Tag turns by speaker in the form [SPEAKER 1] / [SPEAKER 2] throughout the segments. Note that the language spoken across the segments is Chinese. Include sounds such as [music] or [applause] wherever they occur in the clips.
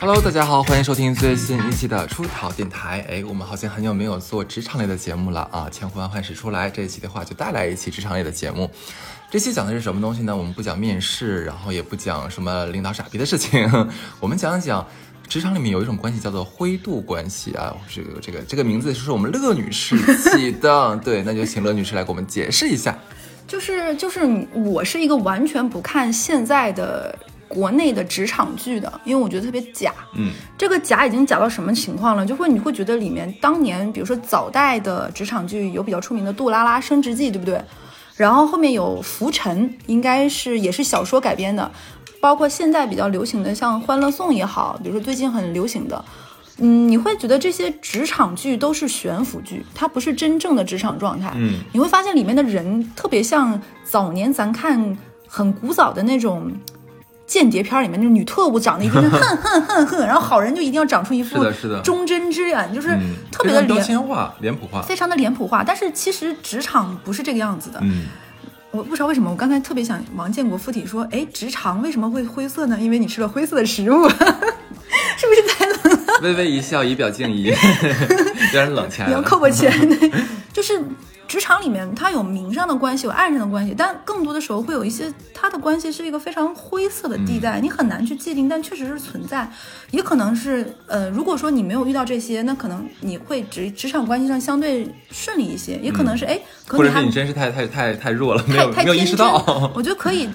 [SPEAKER 1] Hello，大家好，欢迎收听最新一期的出逃电台。哎，我们好像很久没有做职场类的节目了啊！千呼万唤始出来，这一期的话就带来一期职场类的节目。这期讲的是什么东西呢？我们不讲面试，然后也不讲什么领导傻逼的事情，[laughs] 我们讲讲职场里面有一种关系叫做灰度关系啊。这个这个这个名字是我们乐女士起的，[laughs] 对，那就请乐女士来给我们解释一下。
[SPEAKER 2] 就是就是我是一个完全不看现在的国内的职场剧的，因为我觉得特别假。
[SPEAKER 1] 嗯，
[SPEAKER 2] 这个假已经假到什么情况了？就会你会觉得里面当年，比如说早代的职场剧有比较出名的《杜拉拉升职记》，对不对？然后后面有《浮沉》，应该是也是小说改编的，包括现在比较流行的像《欢乐颂》也好，比如说最近很流行的，嗯，你会觉得这些职场剧都是悬浮剧，它不是真正的职场状态。
[SPEAKER 1] 嗯，
[SPEAKER 2] 你会发现里面的人特别像早年咱看很古早的那种间谍片里面那种女特务，长得一定是恨恨恨恨，然后好人就一定要长出一副
[SPEAKER 1] 是的是的
[SPEAKER 2] 忠贞之眼，就是
[SPEAKER 1] 嗯，
[SPEAKER 2] 特别的
[SPEAKER 1] 非常标
[SPEAKER 2] 脸
[SPEAKER 1] 签化、脸谱化。
[SPEAKER 2] 非常的脸谱化。但是其实职场不是这个样子的。
[SPEAKER 1] 嗯，
[SPEAKER 2] 我不知道为什么，我刚才特别想王建国附体说，哎，直肠为什么会灰色呢？因为你吃了灰色的食物，[laughs] 是不是太冷了？
[SPEAKER 1] 微微一笑，以表敬意，[laughs] 有点冷起来了。
[SPEAKER 2] 你要扣我钱。[laughs] 就是职场里面，它有名上的关系，有爱上的关系，但更多的时候会有一些它的关系是一个非常灰色的地带，你很难去界定，但确实是存在。也可能是，呃，如果说你没有遇到这些，那可能你会职职场关系上相对顺利一些，也可能是，哎，可能你还
[SPEAKER 1] 或者是你真是太太太太弱了，没
[SPEAKER 2] 太
[SPEAKER 1] 有没有意识到。[laughs]
[SPEAKER 2] 我觉得可以，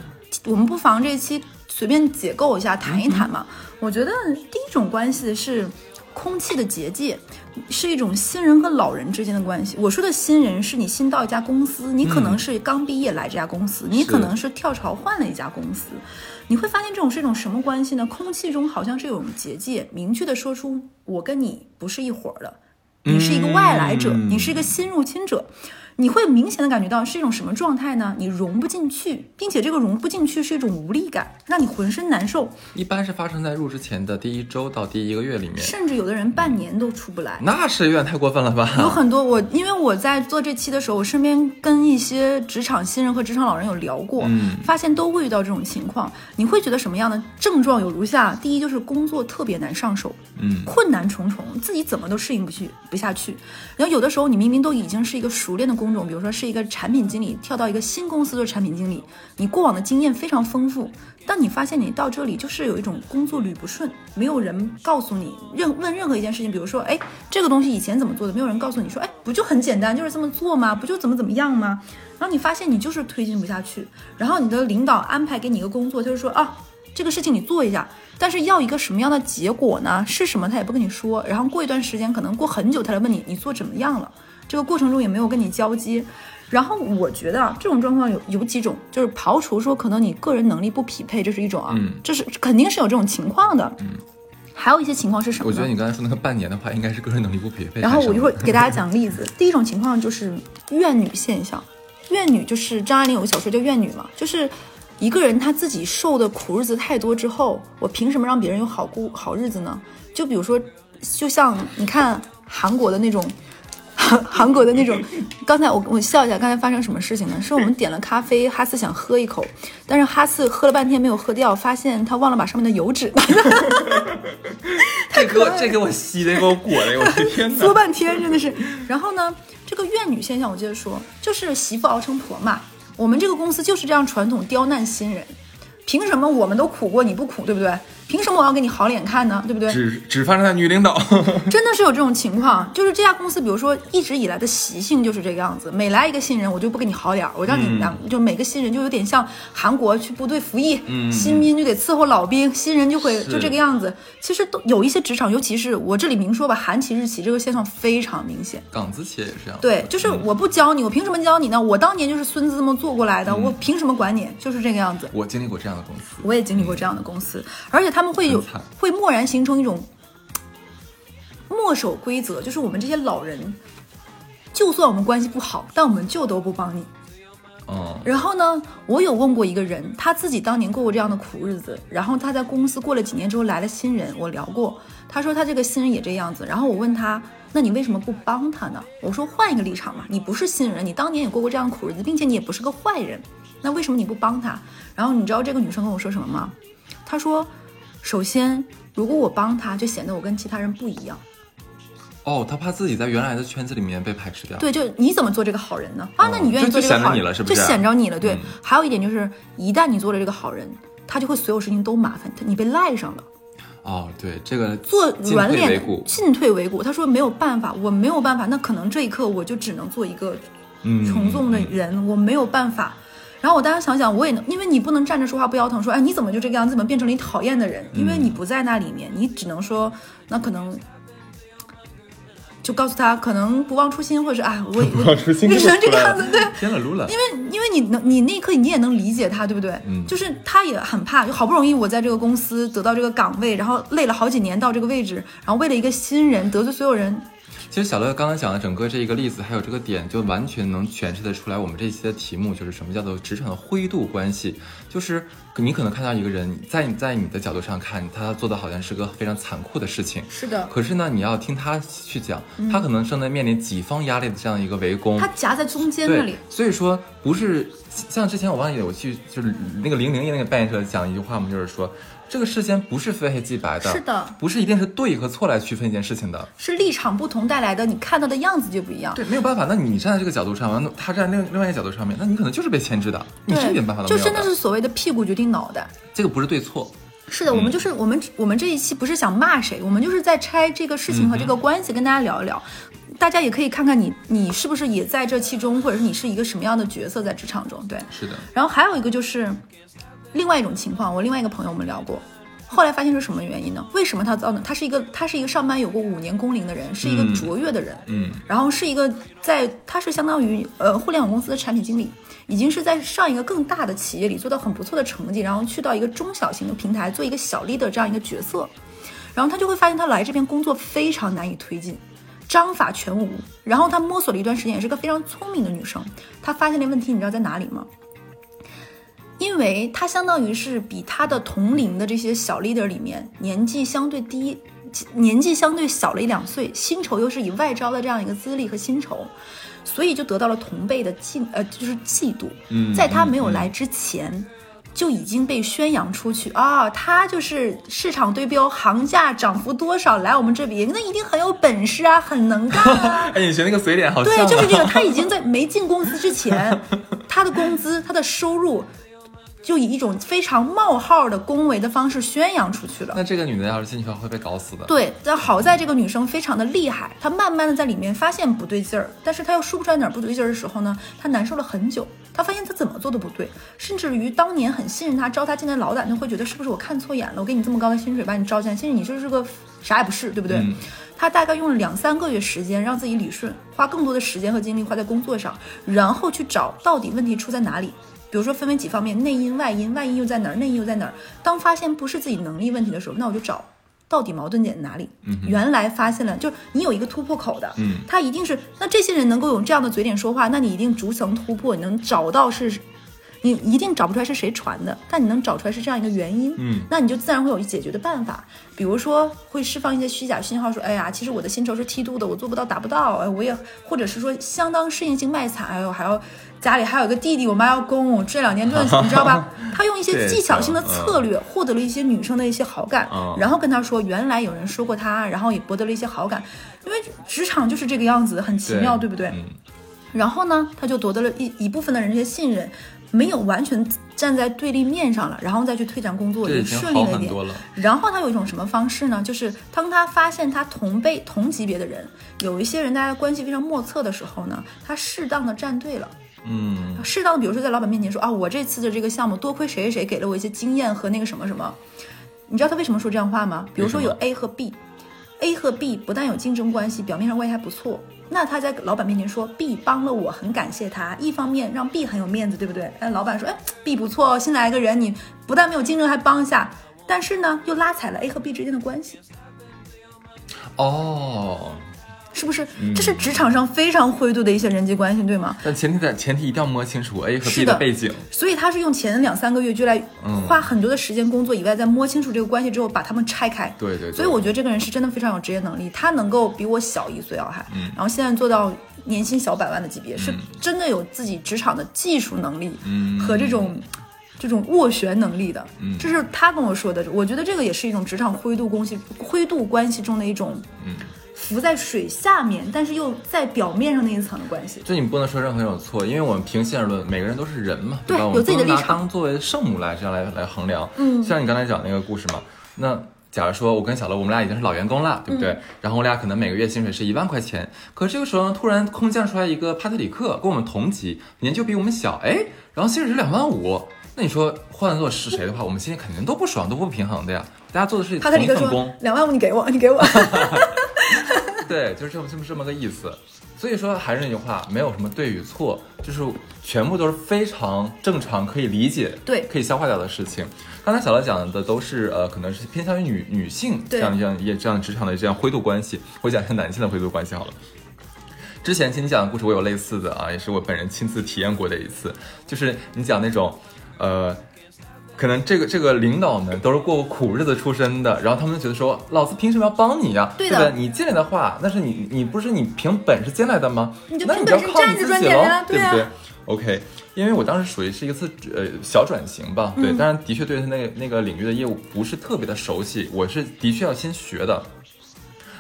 [SPEAKER 2] 我们不妨这一期随便解构一下，谈一谈嘛。我觉得第一种关系是空气的结界，是一种新人和老人之间的关系。我说的新人是你新到一家公司，你可能是刚毕业来这家公司，你可能是跳槽换了一家公司。你会发现这种是一种什么关系呢？空气中好像是有种结界，明确的说出我跟你不是一伙儿的，你是一个外来者，
[SPEAKER 1] 嗯
[SPEAKER 2] 你是一个新入侵者。你会明显的感觉到是一种什么状态呢？你融不进去，并且这个融不进去是一种无力感，让你浑身难受，
[SPEAKER 1] 一般是发生在入职前的第一周到第一个月里面，
[SPEAKER 2] 甚至有的人半年都出不来。
[SPEAKER 1] 那是有点太过分了吧？
[SPEAKER 2] 有很多我，因为我在做这期的时候，我身边跟一些职场新人和职场老人有聊过，
[SPEAKER 1] 嗯
[SPEAKER 2] 发现都会遇到这种情况。你会觉得什么样的症状有如下：第一就是工作特别难上手，
[SPEAKER 1] 嗯，
[SPEAKER 2] 困难重重，自己怎么都适应不去不下去。然后有的时候你明明都已经是一个熟练的工种，比如说是一个产品经理，跳到一个新公司做产品经理，你过往的经验非常丰富，但你发现你到这里就是有一种工作捋不顺，没有人告诉你任问任何一件事情，比如说，哎，这个东西以前怎么做的，没有人告诉你说，哎，不就很简单，就是这么做吗？不就怎么怎么样吗？然后你发现你就是推进不下去，然后你的领导安排给你一个工作，就是说啊，这个事情你做一下，但是要一个什么样的结果呢？是什么他也不跟你说，然后过一段时间，可能过很久他来问你，你做怎么样了？这个过程中也没有跟你交接。然后我觉得啊，这种状况有有几种，就是刨除说可能你个人能力不匹配，这是一种啊，
[SPEAKER 1] 嗯
[SPEAKER 2] 这是肯定是有这种情况的。嗯，还有一些情况是什么呢？
[SPEAKER 1] 我觉得你刚才说那个半年的话，应该是个人能力不匹配。
[SPEAKER 2] 然后我一会儿给大家 [laughs] 讲例子。第一种情况就是怨女现象，怨女就是张爱玲有个小说叫《怨女》嘛，就是一个人他自己受的苦日子太多之后，我凭什么让别人有好过好日子呢？就比如说，就像你看韩国的那种。韩 [laughs] 韩国的那种，刚才我我笑一下，刚才发生什么事情呢？是我们点了咖啡，哈斯想喝一口，但是哈斯喝了半天没有喝掉，发现他忘了把上面的油脂 [laughs]
[SPEAKER 1] 这给我这给我吸的，给我裹的，我的天哪！
[SPEAKER 2] 作半天，真的是。然后呢，这个怨女现象，我接着说，就是媳妇熬成婆嘛。我们这个公司就是这样传统刁难新人，凭什么我们都苦过你不苦，对不对？凭什么我要给你好脸看呢？对不对？
[SPEAKER 1] 只只发生在女领导。[laughs]
[SPEAKER 2] 真的是有这种情况，就是这家公司，比如说一直以来的习性就是这个样子，每来一个新人，我就不给你好脸儿，我让你两、就每个新人就有点像韩国去部队服役，
[SPEAKER 1] 嗯
[SPEAKER 2] 新兵就得伺候老兵，新人就会就这个样子。其实都有一些职场，尤其是我这里明说吧，韩企、日企这个现象非常明显。
[SPEAKER 1] 港资企业也是这样。
[SPEAKER 2] 对，就是我不教你，我凭什么教你呢？我当年就是孙子这么做过来的，
[SPEAKER 1] 嗯
[SPEAKER 2] 我凭什么管你？就是这个样子。
[SPEAKER 1] 我经历过这样的公司。
[SPEAKER 2] 我也经历过这样的公司，而且他们会有会蓦然形成一种墨守规则，就是我们这些老人，就算我们关系不好，但我们就都不帮你。
[SPEAKER 1] 哦，
[SPEAKER 2] 然后呢，我有问过一个人，他自己当年过过这样的苦日子，然后他在公司过了几年之后来了新人，我聊过，他说他这个新人也这样子，然后我问他，那你为什么不帮他呢？我说换一个立场嘛，你不是新人，你当年也过过这样苦日子，并且你也不是个坏人，那为什么你不帮他？然后你知道这个女生跟我说什么吗？她说，首先，如果我帮他，就显得我跟其他人不一样。
[SPEAKER 1] 哦，他怕自己在原来的圈子里面被排斥掉。
[SPEAKER 2] 对，就你怎么做这个好人呢？啊，那你愿意做这个好人，就显着
[SPEAKER 1] 你了是不是
[SPEAKER 2] 就显着你了。对，
[SPEAKER 1] 嗯
[SPEAKER 2] 还有一点就是，一旦你做了这个好人，他就会所有事情都麻烦他，你被赖上了。
[SPEAKER 1] 哦，对，这个
[SPEAKER 2] 做
[SPEAKER 1] 进
[SPEAKER 2] 软脸进退维谷。他说没有办法，我没有办法，那可能这一刻我就只能做一个
[SPEAKER 1] 嗯
[SPEAKER 2] 从众的人，我没有办法。然后我当时想想，我也能，因为你不能站着说话不腰疼，说哎你怎么就这个样子，怎么变成了你讨厌的人？因为你不在那里面，你只能说那可能。就告诉他，可能不忘初心，或者是啊，我 [laughs] 我
[SPEAKER 1] 忘初心
[SPEAKER 2] 就只能这个样子，对，
[SPEAKER 1] 天了噜了。
[SPEAKER 2] 因为因为你能，你那一刻你也能理解他，对不对？
[SPEAKER 1] 嗯
[SPEAKER 2] 就是他也很怕，就好不容易我在这个公司得到这个岗位，然后累了好几年到这个位置，然后为了一个新人得罪所有人，
[SPEAKER 1] 其实小乐刚才讲的整个这一个例子，还有这个点，就完全能诠释得出来我们这一期的题目就是什么叫做职场的灰度关系。就是你可能看到一个人，在你在你的角度上看，他做的好像是个非常残酷的事情，
[SPEAKER 2] 是的，
[SPEAKER 1] 可是呢，你要听他去讲，他可能正在面临几方压力的这样一个围攻。
[SPEAKER 2] 他夹在中间那里，，
[SPEAKER 1] 所以说不是像之前我忘记有去就是那个零零一那个扮演者讲一句话嘛，就是说这个世间不是非黑即白的，
[SPEAKER 2] 是的，
[SPEAKER 1] 不是一定是对和错来区分一件事情的。
[SPEAKER 2] 是立场不同带来的，你看到的样子就不一样。
[SPEAKER 1] 对，没有办法。那你站在这个角度上，完了他站在另另外一个角度上面，那你可能就是被牵制的，你是一点办法都没有
[SPEAKER 2] 就真的是所谓的屁股决定脑袋。
[SPEAKER 1] 这个不是对错，
[SPEAKER 2] 是的，我们就是我们我们这一期不是想骂谁，我们就是在拆这个事情和这个关系，跟大家聊一聊。大家也可以看看你你是不是也在这其中，或者是你是一个什么样的角色在职场中。对，
[SPEAKER 1] 是的，
[SPEAKER 2] 然后还有一个就是另外一种情况，我另外一个朋友我们聊过，后来发现是什么原因呢？为什么他造呢？他是一个他是一个上班有过五年工龄的人，是一个
[SPEAKER 1] 嗯
[SPEAKER 2] 卓越的人，
[SPEAKER 1] 嗯
[SPEAKER 2] 然后是一个在他是相当于呃互联网公司的产品经理，已经是在上一个更大的企业里做到很不错的成绩，然后去到一个中小型的平台做一个小 leader 这样一个角色，然后他就会发现他来这边工作非常难以推进。章法全无，然后她摸索了一段时间，也是个非常聪明的女生。她发现了问题，你知道在哪里吗？因为他相当于是比他的同龄的这些小 leader 里面年纪相对低，年纪相对小了一两岁，薪酬又是以外招的这样一个资历和薪酬，所以就得到了同辈的嫉呃就是嫉妒。
[SPEAKER 1] 嗯
[SPEAKER 2] 在他没有来之前。就已经被宣扬出去啊，他就是市场对标行价涨幅多少来我们这边，那一定很有本事啊，很能干啊。[laughs]
[SPEAKER 1] 哎，你学那个嘴脸好像、
[SPEAKER 2] 对，
[SPEAKER 1] 啊，
[SPEAKER 2] 就是这个。他已经在没进公司之前，[laughs] 他的工资、他的收入，就以一种非常冒号的恭维的方式宣扬出去了。
[SPEAKER 1] 那这个女的要是进去了，会被搞死的。
[SPEAKER 2] 对，但好在这个女生非常的厉害，她慢慢的在里面发现不对劲儿，但是她又说不出来哪儿不对劲儿的时候呢，她难受了很久。她发现她怎么做都不对，甚至于当年很信任她招她进来老板，就会觉得是不是我看错眼了？我给你这么高的薪水把你招进来，其实你就是个啥也不是，对不对？
[SPEAKER 1] 嗯
[SPEAKER 2] 她大概用了两三个月时间让自己理顺，花更多的时间和精力花在工作上，然后去找到底问题出在哪里。比如说分为几方面，内因、外因，外因又在哪儿，内因又在哪儿。当发现不是自己能力问题的时候，那我就找到底矛盾点在哪里。原来发现了，就是你有一个突破口的，
[SPEAKER 1] 嗯
[SPEAKER 2] 他一定是那这些人能够用这样的嘴脸说话，那你一定逐层突破，你能找到是。你一定找不出来是谁传的，但你能找出来是这样一个原因，
[SPEAKER 1] 嗯
[SPEAKER 2] 那你就自然会有解决的办法。比如说会释放一些虚假信号，说，哎呀，其实我的薪酬是梯度的，我做不到，达不到，哎，我也，或者是说相当适应性卖惨，哎呦，还要家里还有个弟弟，我妈要供我，这两年赚，[laughs] 你知道吧？他用一些技巧性的策略获得了一些女生的一些好感，
[SPEAKER 1] 嗯
[SPEAKER 2] 然后跟他说，原来有人说过他，然后也博得了一些好感，因为职场就是这个样子，很奇妙，对不对？
[SPEAKER 1] 嗯
[SPEAKER 2] 然后呢，他就夺得了一一部分的人这些信任，没有完全站在对立面上了，然后再去推展工作，也
[SPEAKER 1] 这已经好
[SPEAKER 2] 顺利了一点。然后他有一种什么方式呢？就是当他发现他同辈同级别的人，有一些人大家关系非常莫测的时候呢，他适当的站队了。
[SPEAKER 1] 嗯
[SPEAKER 2] 适当的，比如说在老板面前说啊，我这次的这个项目多亏谁谁谁给了我一些经验和那个什么什么。你知道他为什么说这样话吗？比如说有 A 和 B，A 和 B 不但有竞争关系，表面上关系还不错。那他在老板面前说 B 帮了我，很感谢他。一方面让 B 很有面子，对不对？哎，老板说，哎，B 不错，新来一个人，你不但没有竞争，还帮一下。但是呢，又拉踩了 A 和 B 之间的关系。
[SPEAKER 1] 哦，
[SPEAKER 2] 是不是？
[SPEAKER 1] 嗯
[SPEAKER 2] 这是职场上非常灰度的一些人际关系，对吗？
[SPEAKER 1] 但前提在前提一定要摸清楚 A 和 B
[SPEAKER 2] 的
[SPEAKER 1] 的背景。
[SPEAKER 2] 所以他是用前两三个月就来
[SPEAKER 1] 嗯
[SPEAKER 2] 花很多的时间工作以外，在摸清楚这个关系之后，把他们拆开。
[SPEAKER 1] 对对对
[SPEAKER 2] 所以我觉得这个人是真的非常有职业能力，他能够比我小一岁啊，还，
[SPEAKER 1] 嗯
[SPEAKER 2] 然后现在做到年薪小百万的级别，是真的有自己职场的技术能力
[SPEAKER 1] 嗯
[SPEAKER 2] 和这种。这种斡旋能力的，
[SPEAKER 1] 嗯
[SPEAKER 2] 这是他跟我说的。我觉得这个也是一种职场灰度关系，灰度关系中的一种，
[SPEAKER 1] 嗯
[SPEAKER 2] 浮在水下面，但是又在表面上那一层的关系。
[SPEAKER 1] 这你不能说任何人有错，因为我们平心而论，每个人都是人嘛，
[SPEAKER 2] 对
[SPEAKER 1] 吧？有
[SPEAKER 2] 自己的立场
[SPEAKER 1] 当作为圣母来这样来来衡量。
[SPEAKER 2] 嗯
[SPEAKER 1] 像你刚才讲那个故事嘛，那假如说我跟小乐，我们俩已经是老员工了，对不对？
[SPEAKER 2] 嗯
[SPEAKER 1] 然后我俩可能每个月薪水是一万块钱，可这个时候呢，突然空降出来一个帕特里克，跟我们同级，年就比我们小，哎，然后薪水是两万五。那你说换做是谁的话，我们心里肯定都不爽，都不平衡的呀。大家做的是同
[SPEAKER 2] 帕特里克说
[SPEAKER 1] 一份工，：“
[SPEAKER 2] 两万五你给我，你给我。[laughs] [laughs]
[SPEAKER 1] 对，就是这么这么这么个意思。所以说还是那句话，没有什么对与错，就是全部都是非常正常、可以理解、
[SPEAKER 2] 对
[SPEAKER 1] 可以消化掉的事情。刚才小乐讲的都是呃，可能是偏向于女女性这
[SPEAKER 2] 对
[SPEAKER 1] 样这样也这样职场的这样灰度关系。我讲一下男性的灰度关系好了。之前其实你讲的故事我有类似的啊，也是我本人亲自体验过的一次，就是你讲那种，呃，可能这个这个领导们都是过苦日子出身的，然后他们就觉得说，老子凭什么要帮你呀、
[SPEAKER 2] 对的
[SPEAKER 1] 对吧？你进来的话，那是你你不是你凭本事进来的吗？
[SPEAKER 2] 你就
[SPEAKER 1] 那你
[SPEAKER 2] 凭本事
[SPEAKER 1] 就要靠你
[SPEAKER 2] 站着赚
[SPEAKER 1] 自己喽
[SPEAKER 2] 钱啊，对
[SPEAKER 1] 不对？OK，因为我当时属于是一次呃小转型吧，
[SPEAKER 2] 嗯
[SPEAKER 1] 对，当然的确对他那个那个领域的业务不是特别的熟悉，我是的确要先学的。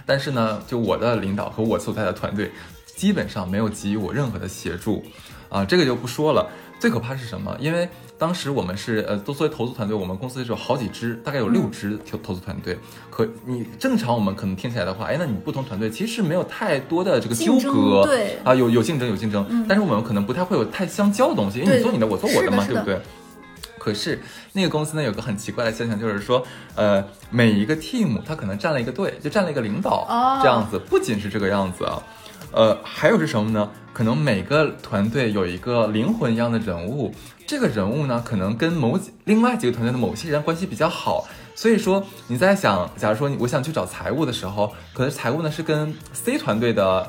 [SPEAKER 1] 但是呢，就我的领导和我所在的团队，基本上没有给予我任何的协助，啊，这个就不说了。最可怕是什么？因为当时我们是呃，都作为投资团队，我们公司是有好几支，大概有六支投投资团队。可你正常我们可能听起来的话，哎，那你不同团队其实没有太多的这个纠葛，
[SPEAKER 2] 对
[SPEAKER 1] 啊，有有竞争有竞争，但是我们可能不太会有太相交的东西，因为你做你的，我做我的嘛，
[SPEAKER 2] 的
[SPEAKER 1] 对不对？可是那个公司呢，有个很奇怪的现象，就是说，呃，每一个 team 它可能站了一个队，就站了一个领导，
[SPEAKER 2] 哦
[SPEAKER 1] 这样子。不仅是这个样子啊，呃，还有是什么呢？可能每个团队有一个灵魂一样的人物，这个人物呢，可能跟某几另外几个团队的某些人关系比较好。所以说你在想，假如说你我想去找财务的时候，可能财务呢是跟 C 团队的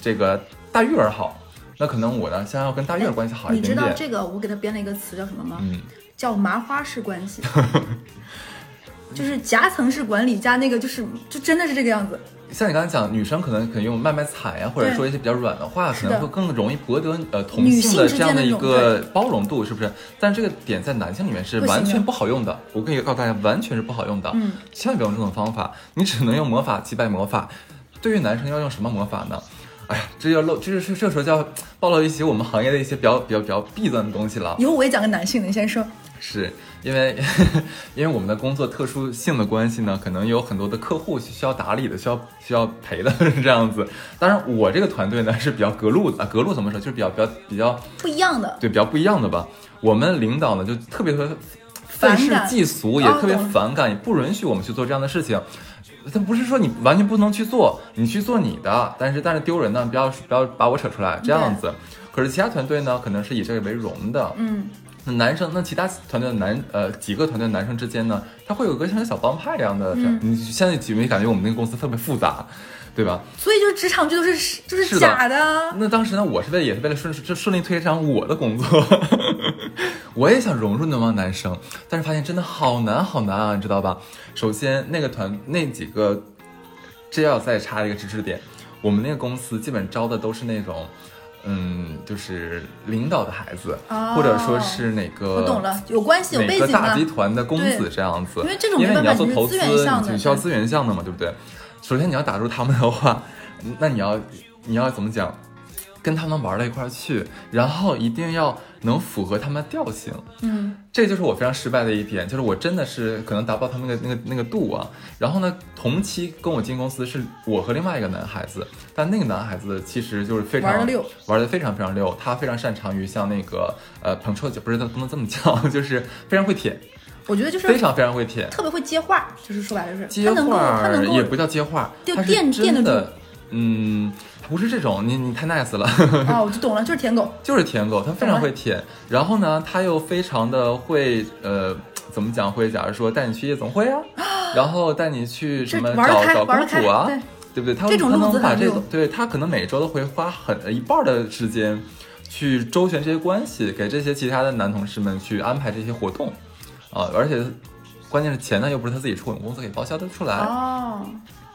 [SPEAKER 1] 这个大玉儿好，那可能我呢想要跟大玉儿关系好一点
[SPEAKER 2] 你知。道这个我给他编了一个词叫什么吗？
[SPEAKER 1] 嗯，
[SPEAKER 2] 叫麻花式关系，[laughs] 就是夹层式管理加那个就是就真的是这个样子。
[SPEAKER 1] 像你刚才讲，女生可能可以用卖卖惨呀，或者说一些比较软的话，可能会更容易博得呃同性的这样的一个包容度，是不是？但是这个点在男性里面是完全不好用的。我可以告诉大家，完全是不好用的。
[SPEAKER 2] 嗯，
[SPEAKER 1] 千万别用这种方法，你只能用魔法击败魔法。对于男生要用什么魔法呢？哎呀，这要露，这是这时候就要暴露一些我们行业的一些比较比较比较弊端的东西了。
[SPEAKER 2] 以后我也讲个男性的，你先说。
[SPEAKER 1] 是因为因为我们的工作特殊性的关系呢，可能有很多的客户需要打理的，需要需要陪的是 [laughs] 这样子。当然，我这个团队呢是比较隔路的，啊隔路怎么说？就是比较比较比较
[SPEAKER 2] 不一样的，
[SPEAKER 1] 对比较不一样的吧。我们领导呢就特别特别愤世嫉俗，也特别反感，也不允许我们去做这样的事情。他不是说你完全不能去做，你去做你的，但是但是丢人呢，不要不要把我扯出来这样子。可是其他团队呢，可能是以这个为荣的，
[SPEAKER 2] 嗯，
[SPEAKER 1] 那男生，那其他团队的男呃几个团队的男生之间呢，他会有个像小帮派一样的，你现在几没有感觉我们那个公司特别复杂，对吧？
[SPEAKER 2] 所以就是职场剧都是就是假的。
[SPEAKER 1] 那当时呢，我是为了也是为了顺就顺利推上我的工作，[laughs] 我也想融入那帮男生，但是发现真的好难好难啊，你知道吧？首先那个团那几个，这要再插一个知识点，我们那个公司基本招的都是那种。嗯，就是领导的孩子，
[SPEAKER 2] 哦
[SPEAKER 1] 或者说是哪个
[SPEAKER 2] 我懂了，有关系有
[SPEAKER 1] 哪
[SPEAKER 2] 背景的
[SPEAKER 1] 个大集。团的公子这样子，
[SPEAKER 2] 因为这种
[SPEAKER 1] 因为你要做投资，
[SPEAKER 2] 你
[SPEAKER 1] 你需要资源项的嘛，对不对？首先你要打入他们的话，[laughs] 那你要你要怎么讲？跟他们玩到一块儿去，然后一定要能符合他们的调性，
[SPEAKER 2] 嗯，
[SPEAKER 1] 这就是我非常失败的一点，就是我真的是可能达不到他们那个那个那个度啊。然后呢，同期跟我进公司是我和另外一个男孩子，但那个男孩子其实就是非常
[SPEAKER 2] 玩的溜，
[SPEAKER 1] 玩的非常非常溜，他非常擅长于像那个呃捧臭脚，不是他不能这么叫，[laughs] 就是非常会舔，
[SPEAKER 2] 我觉得就是
[SPEAKER 1] 非常非常会舔。
[SPEAKER 2] 特别会接话，就是说白了是，
[SPEAKER 1] 接话
[SPEAKER 2] 他能够
[SPEAKER 1] 也不叫接话，
[SPEAKER 2] 就垫垫
[SPEAKER 1] 的，嗯，不是这种，你你太 nice 了。
[SPEAKER 2] 哦，[laughs] 我就懂了，就是舔狗。
[SPEAKER 1] 就是舔狗，他非常会舔，然后呢，他又非常的会，呃，怎么讲？会假如说带你去夜总会啊，然后带你去什么找找公主啊
[SPEAKER 2] 对，
[SPEAKER 1] 不对？他
[SPEAKER 2] 这种
[SPEAKER 1] 他
[SPEAKER 2] 路子很溜
[SPEAKER 1] 能把这个，对他可能每周都会花很一半的时间去周旋这些关系，给这些其他的男同事们去安排这些活动，啊，而且关键是钱呢又不是他自己出，我们公司给报销的出来。
[SPEAKER 2] 哦，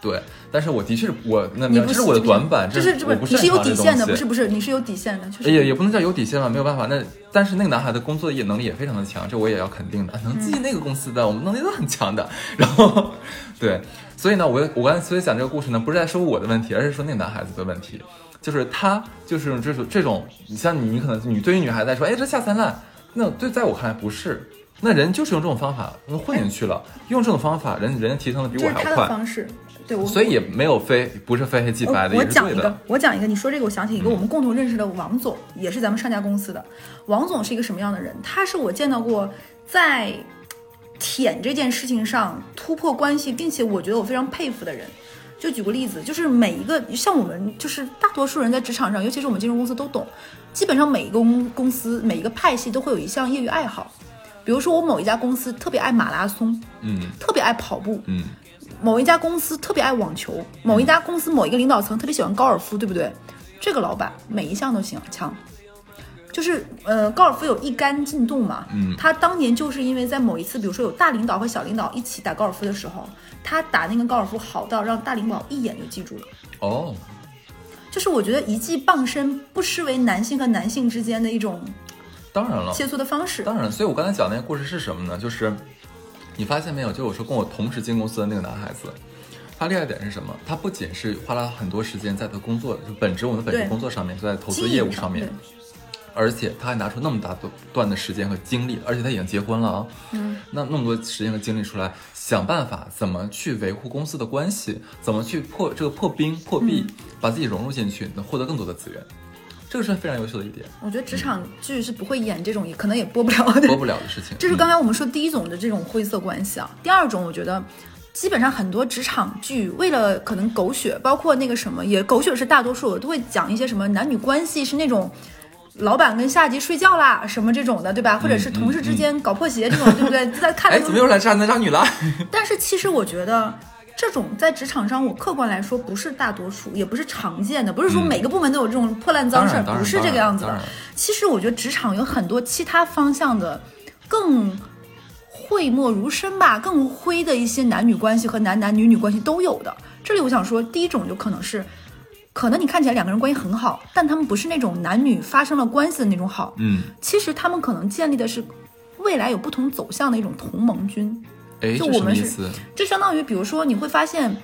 [SPEAKER 1] 对，但是我的确是我那这是我的短板，
[SPEAKER 2] 这
[SPEAKER 1] 是我不
[SPEAKER 2] 是你是有底线的，不是不是，你是有底线的，确实
[SPEAKER 1] 也也不能叫有底线吧，没有办法。那但是那个男孩的工作也能力也非常的强，这我也要肯定的。能进那个公司的，我们能力都很强的。然后，对，所以呢，我我刚才所以讲这个故事呢，不是在说我的问题，而是说那个男孩子的问题，就是他就是这种这种，你像你，你可能你对于女孩子来说，哎，这下三滥，那对在我看来不是。那人就是用这种方法混进去了，用这种方法，人人家提升的比我还要快，
[SPEAKER 2] 方式。对我，
[SPEAKER 1] 所以也没有非不是非黑即白的，
[SPEAKER 2] 我讲一个。，我讲一个，你说这个，我想起一个我们共同认识的王总，也是咱们上家公司的。王总是一个什么样的人？他是我见到过在舔这件事情上突破关系，并且我觉得我非常佩服的人。就举个例子，就是每一个像我们，就是大多数人在职场上，尤其是我们金融公司都懂，基本上每一个公公司每一个派系都会有一项业余爱好。比如说，我某一家公司特别爱马拉松，
[SPEAKER 1] 嗯
[SPEAKER 2] 特别爱跑步，
[SPEAKER 1] 嗯
[SPEAKER 2] 某一家公司特别爱网球，某一家公司某一个领导层特别喜欢高尔夫，对不对？这个老板每一项都行强，就是呃，高尔夫有一杆进洞嘛，
[SPEAKER 1] 嗯
[SPEAKER 2] 他当年就是因为在某一次，比如说有大领导和小领导一起打高尔夫的时候，他打那个高尔夫好到让大领导一眼就记住了。
[SPEAKER 1] 哦，
[SPEAKER 2] 就是我觉得一技傍身不失为男性和男性之间的一种
[SPEAKER 1] 当然了，
[SPEAKER 2] 切磋的方式。
[SPEAKER 1] 当然，所以我刚才讲那个故事是什么呢？就是你发现没有，就是我说跟我同时进公司的那个男孩子，他厉害点是什么？他不仅是花了很多时间在他工作，就本职我们的本职工作上面，就在投资业务上面，而且他还拿出那么大段的时间和精力，而且他已经结婚了啊，
[SPEAKER 2] 嗯，
[SPEAKER 1] 那那么多时间和精力出来，想办法怎么去维护公司的关系，怎么去破这个破冰破壁，
[SPEAKER 2] 嗯。
[SPEAKER 1] 把自己融入进去，能获得更多的资源，这个是非常优秀的一点，
[SPEAKER 2] 我觉得职场剧是不会演这种，也可能也播不了的。[laughs]
[SPEAKER 1] 播不了的事情。
[SPEAKER 2] 这是
[SPEAKER 1] 嗯
[SPEAKER 2] 刚才我们说第一种的这种灰色关系啊。第二种，我觉得基本上很多职场剧为了可能狗血，包括那个什么也狗血是大多数，都会讲一些什么男女关系是那种。老板跟下级睡觉啦，什么这种的，对吧？或者是同事之间搞破鞋这种，对不对？在看
[SPEAKER 1] 哎，怎么又来渣男渣女了？[laughs]
[SPEAKER 2] 但是其实我觉得，这种在职场上，我客观来说不是大多数，也不是常见的，不是说
[SPEAKER 1] 嗯
[SPEAKER 2] 每个部门都有这种破烂脏事儿，不是这个样子的。其实我觉得职场有很多其他方向的更。讳莫如深吧，更灰的一些男女关系和男男女女关系都有的。这里我想说，第一种就可能是，可能你看起来两个人关系很好，但他们不是那种男女发生了关系的那种好，
[SPEAKER 1] 嗯，
[SPEAKER 2] 其实他们可能建立的是未来有不同走向的一种同盟军。
[SPEAKER 1] 哎，
[SPEAKER 2] 就我们是
[SPEAKER 1] 什么意思？
[SPEAKER 2] 这相当于，比如说你会发现，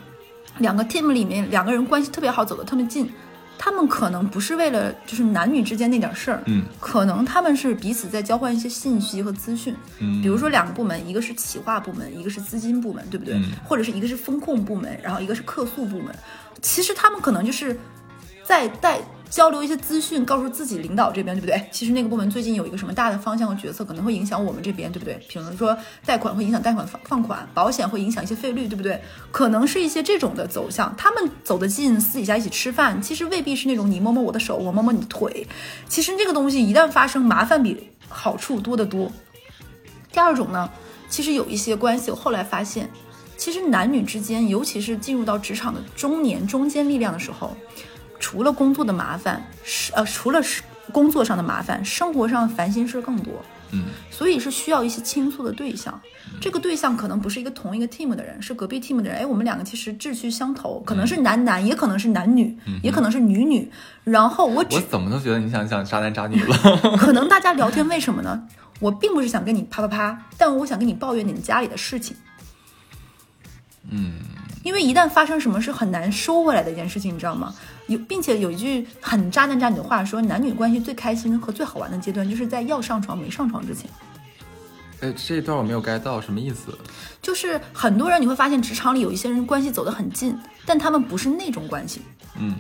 [SPEAKER 2] 两个 team 里面两个人关系特别好，走得特别近，他们可能不是为了就是男女之间那点事儿，
[SPEAKER 1] 嗯
[SPEAKER 2] 可能他们是彼此在交换一些信息和资讯。
[SPEAKER 1] 嗯，
[SPEAKER 2] 比如说两个部门，一个是企划部门，一个是资金部门，对不对？
[SPEAKER 1] 嗯
[SPEAKER 2] 或者是一个是风控部门，然后一个是客诉部门。其实他们可能就是在带交流一些资讯，告诉自己领导这边，对不对？其实那个部门最近有一个什么大的方向和决策，可能会影响我们这边，对不对？比如说贷款会影响贷款放放款，保险会影响一些费率，对不对？可能是一些这种的走向。他们走得近，私底下一起吃饭，其实未必是那种你摸摸我的手，我摸摸你的腿。其实这个东西一旦发生，麻烦比好处多得多。第二种呢，其实有一些关系，我后来发现，其实男女之间，尤其是进入到职场的中年中坚力量的时候，除了工作的麻烦，是呃，除了是工作上的麻烦，生活上烦心事更多。
[SPEAKER 1] 嗯
[SPEAKER 2] 所以是需要一些倾诉的对象。这个对象可能不是一个同一个 team 的人，是隔壁 team 的人。哎，我们两个其实志趣相投，可能是男男，也可能是男女，也可能是女女。然后我只
[SPEAKER 1] 我怎么都觉得你想想渣男渣女了。[laughs]
[SPEAKER 2] 可能大家聊天为什么呢？我并不是想跟你啪啪啪，但我想跟你抱怨你们家里的事情。
[SPEAKER 1] 嗯，
[SPEAKER 2] 因为一旦发生什么是很难收回来的一件事情，你知道吗？有，并且有一句很渣男渣女的话说，男女关系最开心和最好玩的阶段，就是在要上床没上床之前。
[SPEAKER 1] 哎，这一段我没有 get 到，什么意思？
[SPEAKER 2] 就是很多人你会发现，职场里有一些人关系走得很近，但他们不是那种关系，
[SPEAKER 1] 嗯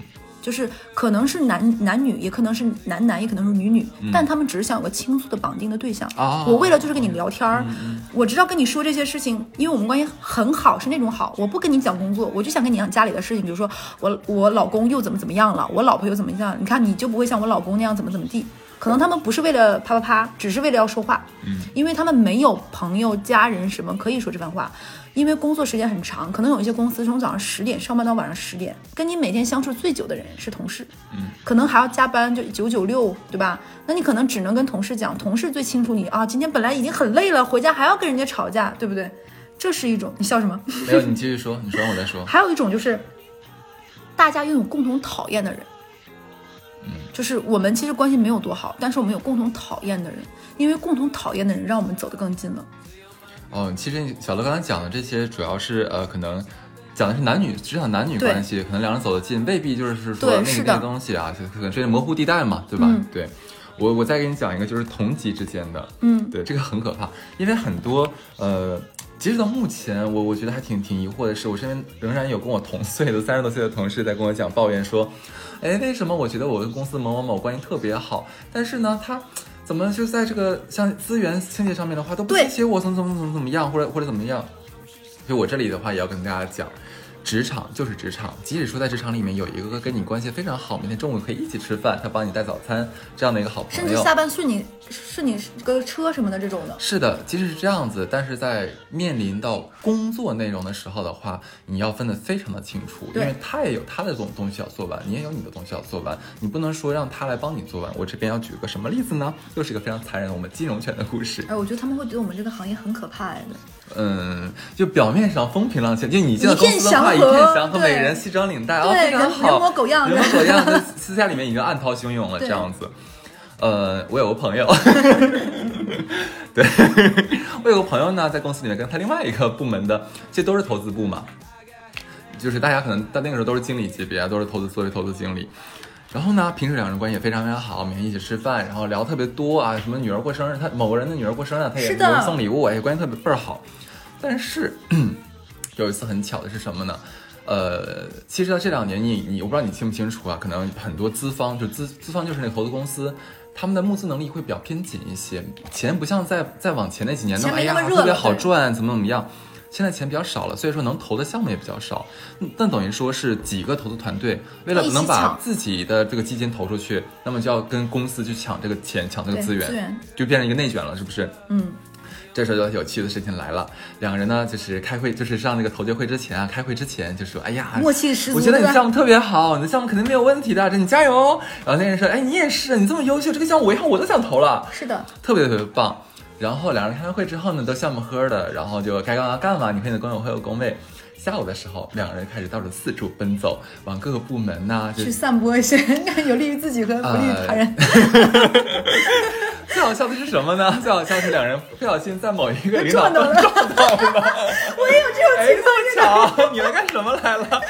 [SPEAKER 2] 就是可能是男男女，也可能是男男，也可能是女女，但他们只是想有个倾诉的绑定的对象。
[SPEAKER 1] 啊
[SPEAKER 2] 我为了就是跟你聊天儿，我知道跟你说这些事情，因为我们关系很好，是那种好。我不跟你讲工作，我就想跟你讲家里的事情，比如说我我老公又怎么怎么样了，我老婆又怎么样，你看你就不会像我老公那样怎么怎么地。可能他们不是为了啪啪啪，只是为了要说话，
[SPEAKER 1] 嗯
[SPEAKER 2] 因为他们没有朋友、家人什么可以说这番话。因为工作时间很长，可能有一些公司从早上十点上班到晚上十点，跟你每天相处最久的人是同事，
[SPEAKER 1] 嗯，
[SPEAKER 2] 可能还要加班，就九九六，对吧？那你可能只能跟同事讲，同事最清楚你啊，今天本来已经很累了，回家还要跟人家吵架，对不对？这是一种，你笑什么？
[SPEAKER 1] 没有，你继续说，你说完我再说。[laughs]
[SPEAKER 2] 还有一种就是，大家拥有共同讨厌的人，
[SPEAKER 1] 嗯，
[SPEAKER 2] 就是我们其实关系没有多好，但是我们有共同讨厌的人，因为共同讨厌的人让我们走得更近了。
[SPEAKER 1] 哦，其实小乐刚才讲的这些，主要是呃，可能讲的是男女职场男女关系，可能两人走得近，未必就是说那个那个东西啊，就可能是模糊地带嘛，对吧？
[SPEAKER 2] 嗯
[SPEAKER 1] 对。我我再给你讲一个，就是同级之间的，
[SPEAKER 2] 嗯，
[SPEAKER 1] 对，这个很可怕，因为很多呃，截止到目前，我我觉得还挺挺疑惑的是，我身边仍然有跟我同岁的三十多岁的同事在跟我讲抱怨说，哎，为什么我觉得我跟公司某某某关系特别好，但是呢，他怎么就在这个像资源倾斜上面的话都不
[SPEAKER 2] 对
[SPEAKER 1] 谢谢我，怎么怎么怎么怎么样，或者或者怎么样，所以我这里的话也要跟大家讲。职场就是职场，即使说在职场里面有一个跟你关系非常好，每天中午可以一起吃饭，他帮你带早餐这样的一个好朋友，
[SPEAKER 2] 甚至下班顺你顺你个车什么的这种的，
[SPEAKER 1] 是的，即使是这样子，但是在面临到工作内容的时候的话，你要分得非常的清楚，因为他也有他的东东西要做完，你也有你的东西要做完，你不能说让他来帮你做完。我这边要举个什么例子呢？又是一个非常残忍的我们金融圈的故事。
[SPEAKER 2] 哎，我觉得他们会觉得我们这个行业很可怕哎。
[SPEAKER 1] 嗯，就表面上风平浪静，就你进了
[SPEAKER 2] 一片
[SPEAKER 1] 公司的话，一片祥和，
[SPEAKER 2] 对。
[SPEAKER 1] 每人西装领带啊，非常好，
[SPEAKER 2] 人模狗样的。
[SPEAKER 1] 人模狗样的，[laughs] 私下里面已经暗涛汹涌了，这样子。呃，我有个朋友，[laughs] 对。我有个朋友呢，在公司里面跟他另外一个部门的，这都是投资部嘛，就是大家可能到那个时候都是经理级别，啊都是投资作为投资经理。然后呢，平时两人关系也非常非常好，每天一起吃饭，然后聊特别多啊，什么女儿过生日，他某个人的女儿过生日，他也
[SPEAKER 2] 是的
[SPEAKER 1] 给人送礼物，哎，关系特别倍儿好。但是有一次很巧的是什么呢？呃，其实到这两年你，你我不知道你清不清楚啊，可能很多资方，就资资方就是那个投资公司，他们的募资能力会比较偏紧一些，钱不像在在往前那几年那么哎呀特别好赚，怎么怎么样。现在钱比较少了，所以说能投的项目也比较少。嗯但等于说是几个投资团队为了能把自己的这个基金投出去，那么就要跟公司去抢这个钱，抢这个资源，
[SPEAKER 2] 资源
[SPEAKER 1] 就变成一个内卷了，是不是？
[SPEAKER 2] 嗯，
[SPEAKER 1] 这时候就有趣的事情来了，两个人呢就是开会，就是上那个投决会之前啊，开会之前就说，哎呀，
[SPEAKER 2] 默契十足
[SPEAKER 1] 我觉得你项目特别好，你的项目肯定没有问题的，这你加油哦。然后那个人说，哎，你也是，你这么优秀，这个项目我一看我都想投了，
[SPEAKER 2] 是的，
[SPEAKER 1] 特别特别棒。然后两人开完会之后呢，都笑么呵的，然后就该干嘛干嘛，你和你的工友会有工位。下午的时候，两个人开始到处四处奔走，往各个部门呐、[laughs] 就
[SPEAKER 2] 去散播一些有利于自己和不利于他人。[laughs]
[SPEAKER 1] 最好笑的是什么呢？最好笑的是两人不小心在某一个领导
[SPEAKER 2] 撞到了
[SPEAKER 1] 撞到了。[laughs]
[SPEAKER 2] 我也有这种
[SPEAKER 1] 哎，
[SPEAKER 2] 情况，
[SPEAKER 1] 你来干什么来了？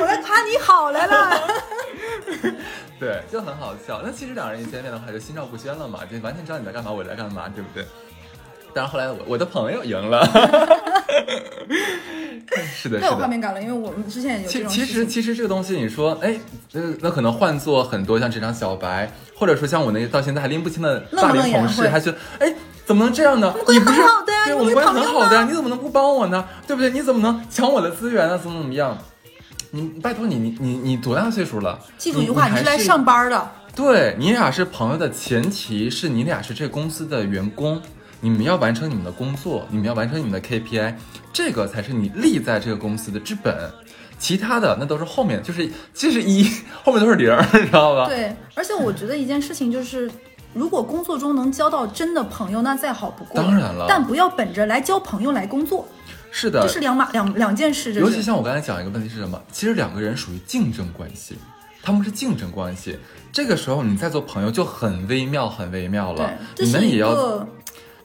[SPEAKER 2] 我来夸你好来了。
[SPEAKER 1] 对，就很好笑。那其实两人一见面的话，就心照不宣了嘛，就完全知道你在干嘛，我在干嘛，对不对？但是后来我我的朋友赢了，是的，[laughs]
[SPEAKER 2] 太。有画面感了，因为我们之前也有这
[SPEAKER 1] 其。实其实这个东西，你说，哎，呃，那可能换做很多像职场小白，或者说像我那个到现在还拎不清的大龄同事，
[SPEAKER 2] 会
[SPEAKER 1] 还觉得，哎，怎么能这样呢？你不是
[SPEAKER 2] 很好的呀你不是
[SPEAKER 1] 对我们关系很好的呀，
[SPEAKER 2] 吗
[SPEAKER 1] 你怎么能不帮我呢？对不对？你怎么能抢我的资源呢？怎么怎么样？你拜托你，你你你多大岁数了？
[SPEAKER 2] 记住一句话，
[SPEAKER 1] 你还
[SPEAKER 2] 你是来上班的。
[SPEAKER 1] 对你俩是朋友的前提是你俩是这公司的员工，你们要完成你们的工作，你们要完成你们的 KPI，这个才是你立在这个公司的之本。其他的那都是后面，就是这是一，[laughs] 后面都是零，你知道吧？
[SPEAKER 2] 对，而且我觉得一件事情就是。如果工作中能交到真的朋友，那再好不过。
[SPEAKER 1] 当然了
[SPEAKER 2] 但不要本着来交朋友来工作，
[SPEAKER 1] 是的
[SPEAKER 2] 这，是两码两两件事。
[SPEAKER 1] 尤其像我刚才讲一个问题是什么？其实两个人属于竞争关系，他们是竞争关系。这个时候你再做朋友就很微妙，很微妙了你们也要
[SPEAKER 2] 个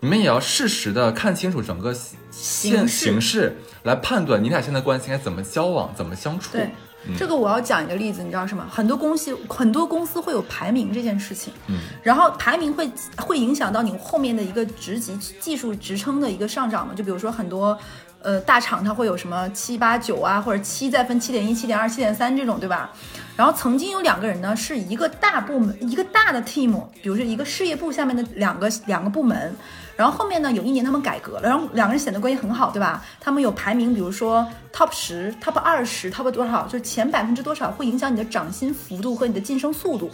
[SPEAKER 1] 你们也要适时的看清楚整个现
[SPEAKER 2] 形势
[SPEAKER 1] 形势，来判断你俩现在关系应该怎么交往，怎么相处。
[SPEAKER 2] 对。这个我要讲一个例子，你知道什么？很多公司很多公司会有排名这件事情，
[SPEAKER 1] 嗯，
[SPEAKER 2] 然后排名会会影响到你后面的一个职级技术职称的一个上涨嘛？就比如说很多。呃，大厂它会有什么七八九啊，或者七再分七点一、七点二、七点三这种，对吧？然后曾经有两个人呢，是一个大部门，一个大的 team，比如说一个事业部下面的两个两个部门，然后后面呢有一年他们改革了，然后两个人显得关系很好，对吧？他们有排名，比如说 top 十、top 二十、top 多少，就是前百分之多少会影响你的涨薪幅度和你的晋升速度。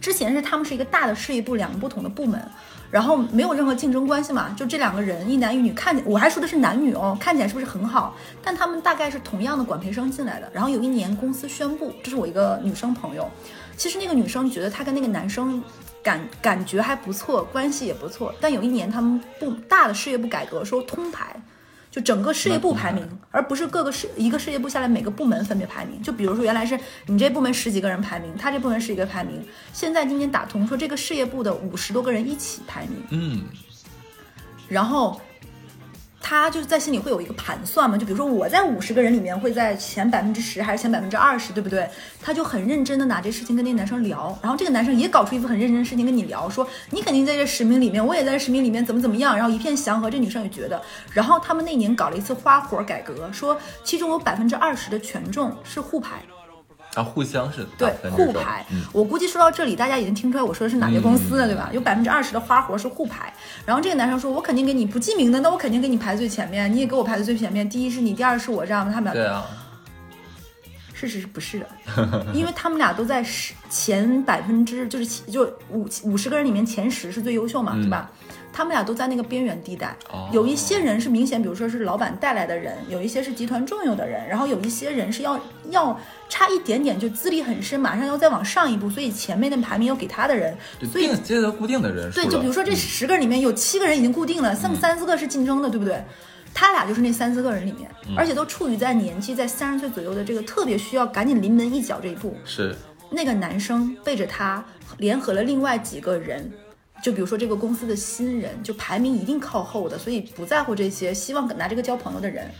[SPEAKER 2] 之前是他们是一个大的事业部，两个不同的部门，然后没有任何竞争关系嘛，就这两个人一男一女，看见我还说的是男女哦，看起来是不是很好？但他们大概是同样的管培生进来的。然后有一年公司宣布，这是我一个女生朋友，其实那个女生觉得她跟那个男生感感觉还不错，关系也不错。但有一年他们部大的事业部改革，说通排。就整个事业部排名，而不是各个事一个事业部下来每个部门分别排名。就比如说原来是你这部门十几个人排名，他这部门是一个排名。现在今年打通说这个事业部的五十多个人一起排名，
[SPEAKER 1] 嗯，
[SPEAKER 2] 然后他就是在心里会有一个盘算嘛。就比如说我在五十个人里面会在前百分之十还是前百分之二十，对不对？他就很认真的拿这事情跟那个男生聊，然后这个男生也搞出一副很认真的事情跟你聊，说你肯定在这十名里面，我也在这十名里面，怎么怎么样，然后一片祥和。这女生也觉得，然后他们那年搞了一次花活改革，说其中有百分之二十的权重是互排。
[SPEAKER 1] 啊，互相是
[SPEAKER 2] 对互排
[SPEAKER 1] 嗯。
[SPEAKER 2] 我估计说到这里，大家已经听出来我说的是哪些公司了，对吧？有百分之二十的花活是互排。然后这个男生说：“我肯定给你不记名的，那我肯定给你排最前面，你也给我排在最前面。第一是你，第二是我，这样他们俩
[SPEAKER 1] 对啊，
[SPEAKER 2] 事实是不是的？因为他们俩都在十前百分之，就是其就五五十个人里面前十是最优秀嘛，
[SPEAKER 1] 嗯
[SPEAKER 2] 对吧？他们俩都在那个边缘地带，
[SPEAKER 1] 哦
[SPEAKER 2] 有一些人是明显，比如说是老板带来的人，有一些是集团重用的人，然后有一些人是要要差一点点就资历很深，马上要再往上一步，所以前面的排名要给他的人，
[SPEAKER 1] 就
[SPEAKER 2] 所以
[SPEAKER 1] 定接着固定的人数
[SPEAKER 2] 对，就比如说这
[SPEAKER 1] 嗯
[SPEAKER 2] 十个人里面有七个人已经固定了，剩三四个是竞争的，对不对？他俩就是那三四个人里面，
[SPEAKER 1] 嗯
[SPEAKER 2] 而且都处于在年纪在三十岁左右的这个特别需要赶紧临门一脚这一步。
[SPEAKER 1] 是
[SPEAKER 2] 那个男生背着他联合了另外几个人，就比如说这个公司的新人，就排名一定靠后的，所以不在乎这些，希望拿这个交朋友的人，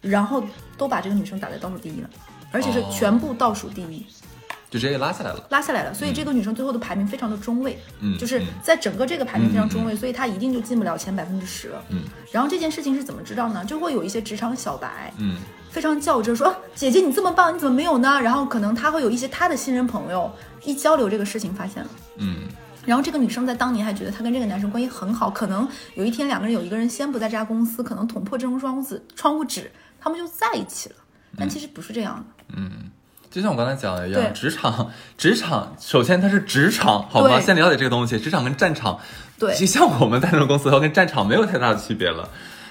[SPEAKER 2] 然后都把这个女生打在倒数第一了，而且是
[SPEAKER 1] 哦
[SPEAKER 2] 全部倒数第一。
[SPEAKER 1] 就直接给拉下来了。
[SPEAKER 2] 拉下来了，所以这个女生最后的排名非常的中位，
[SPEAKER 1] 嗯
[SPEAKER 2] 就是在整个这个排名非常中位，所以她一定就进不了前百分之十了。
[SPEAKER 1] 嗯，
[SPEAKER 2] 然后这件事情是怎么知道呢？就会有一些职场小白，
[SPEAKER 1] 嗯，
[SPEAKER 2] 非常较真说，啊姐姐你这么棒，你怎么没有呢？然后可能他会有一些他的新人朋友一交流这个事情发现了。
[SPEAKER 1] 嗯，
[SPEAKER 2] 然后这个女生在当年还觉得她跟这个男生关系很好，可能有一天两个人有一个人先不在这家公司，可能捅破这种窗户纸窗户纸，他们就在一起了。但其实不是这样的，
[SPEAKER 1] 就像我刚才讲的一样，职场，职场，首先它是职场，好吗？先了解这个东西，职场跟战场，
[SPEAKER 2] 对
[SPEAKER 1] 就像我们在这种公司，它跟战场没有太大的区别了。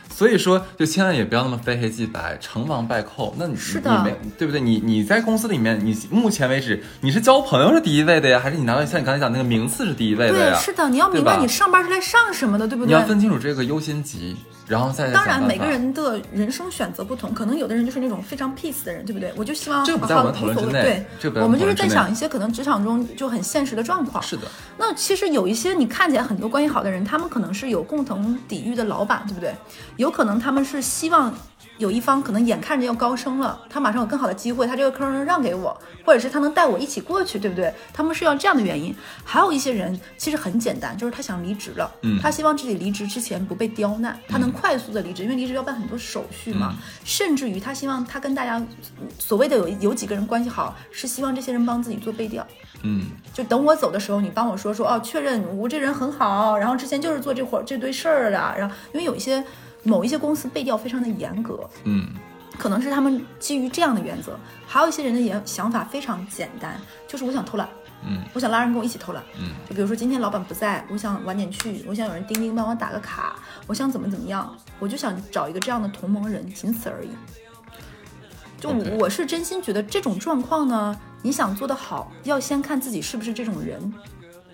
[SPEAKER 1] 所以说，就千万也不要那么非黑即白，成王败寇。那你
[SPEAKER 2] 是的
[SPEAKER 1] 你没对不对？你你在公司里面，你目前为止你是交朋友是第一位的呀，还是你拿到像你刚才讲那个名次是第一位的呀
[SPEAKER 2] 对，
[SPEAKER 1] 呀？
[SPEAKER 2] 是的，你要明白你上班是来上什么的，对不对？
[SPEAKER 1] 你要分清楚这个优先级，然后再
[SPEAKER 2] 当然，每个人的人生选择不同，可能有的人就是那种非常 peace 的人，对不对？我就希望
[SPEAKER 1] 这个不在
[SPEAKER 2] 好
[SPEAKER 1] 我们讨论之内
[SPEAKER 2] 对，
[SPEAKER 1] 我
[SPEAKER 2] 我们就是在
[SPEAKER 1] 们讨论之内
[SPEAKER 2] 讲一些可能职场中就很现实的状况。
[SPEAKER 1] 是的，
[SPEAKER 2] 那其实有一些你看起来很多关系好的人，他们可能是有共同抵御的老板，对不对？有可能他们是希望有一方可能眼看着要高升了，他马上有更好的机会，他这个坑能让给我，或者是他能带我一起过去，对不对？他们是要这样的原因。还有一些人其实很简单，就是他想离职了，
[SPEAKER 1] 嗯
[SPEAKER 2] 他希望自己离职之前不被刁难，他能快速的离职，因为离职要办很多手续嘛，
[SPEAKER 1] 嗯
[SPEAKER 2] 甚至于他希望他跟大家所谓的有有几个人关系好，是希望这些人帮自己做背调。
[SPEAKER 1] 嗯，
[SPEAKER 2] 就等我走的时候，你帮我说说哦，确认我这人很好，然后之前就是做这活这堆事儿的，然后因为有一些某一些公司背调非常的严格，
[SPEAKER 1] 嗯，
[SPEAKER 2] 可能是他们基于这样的原则，还有一些人的也想法非常简单，就是我想偷懒，
[SPEAKER 1] 嗯，
[SPEAKER 2] 我想拉人跟我一起偷懒，
[SPEAKER 1] 嗯，
[SPEAKER 2] 就比如说今天老板不在，我想晚点去，我想有人钉钉帮我打个卡，我想怎么怎么样，我就想找一个这样的同盟人，仅此而已。就我是真心觉得这种状况呢，你想做得好，要先看自己是不是这种人，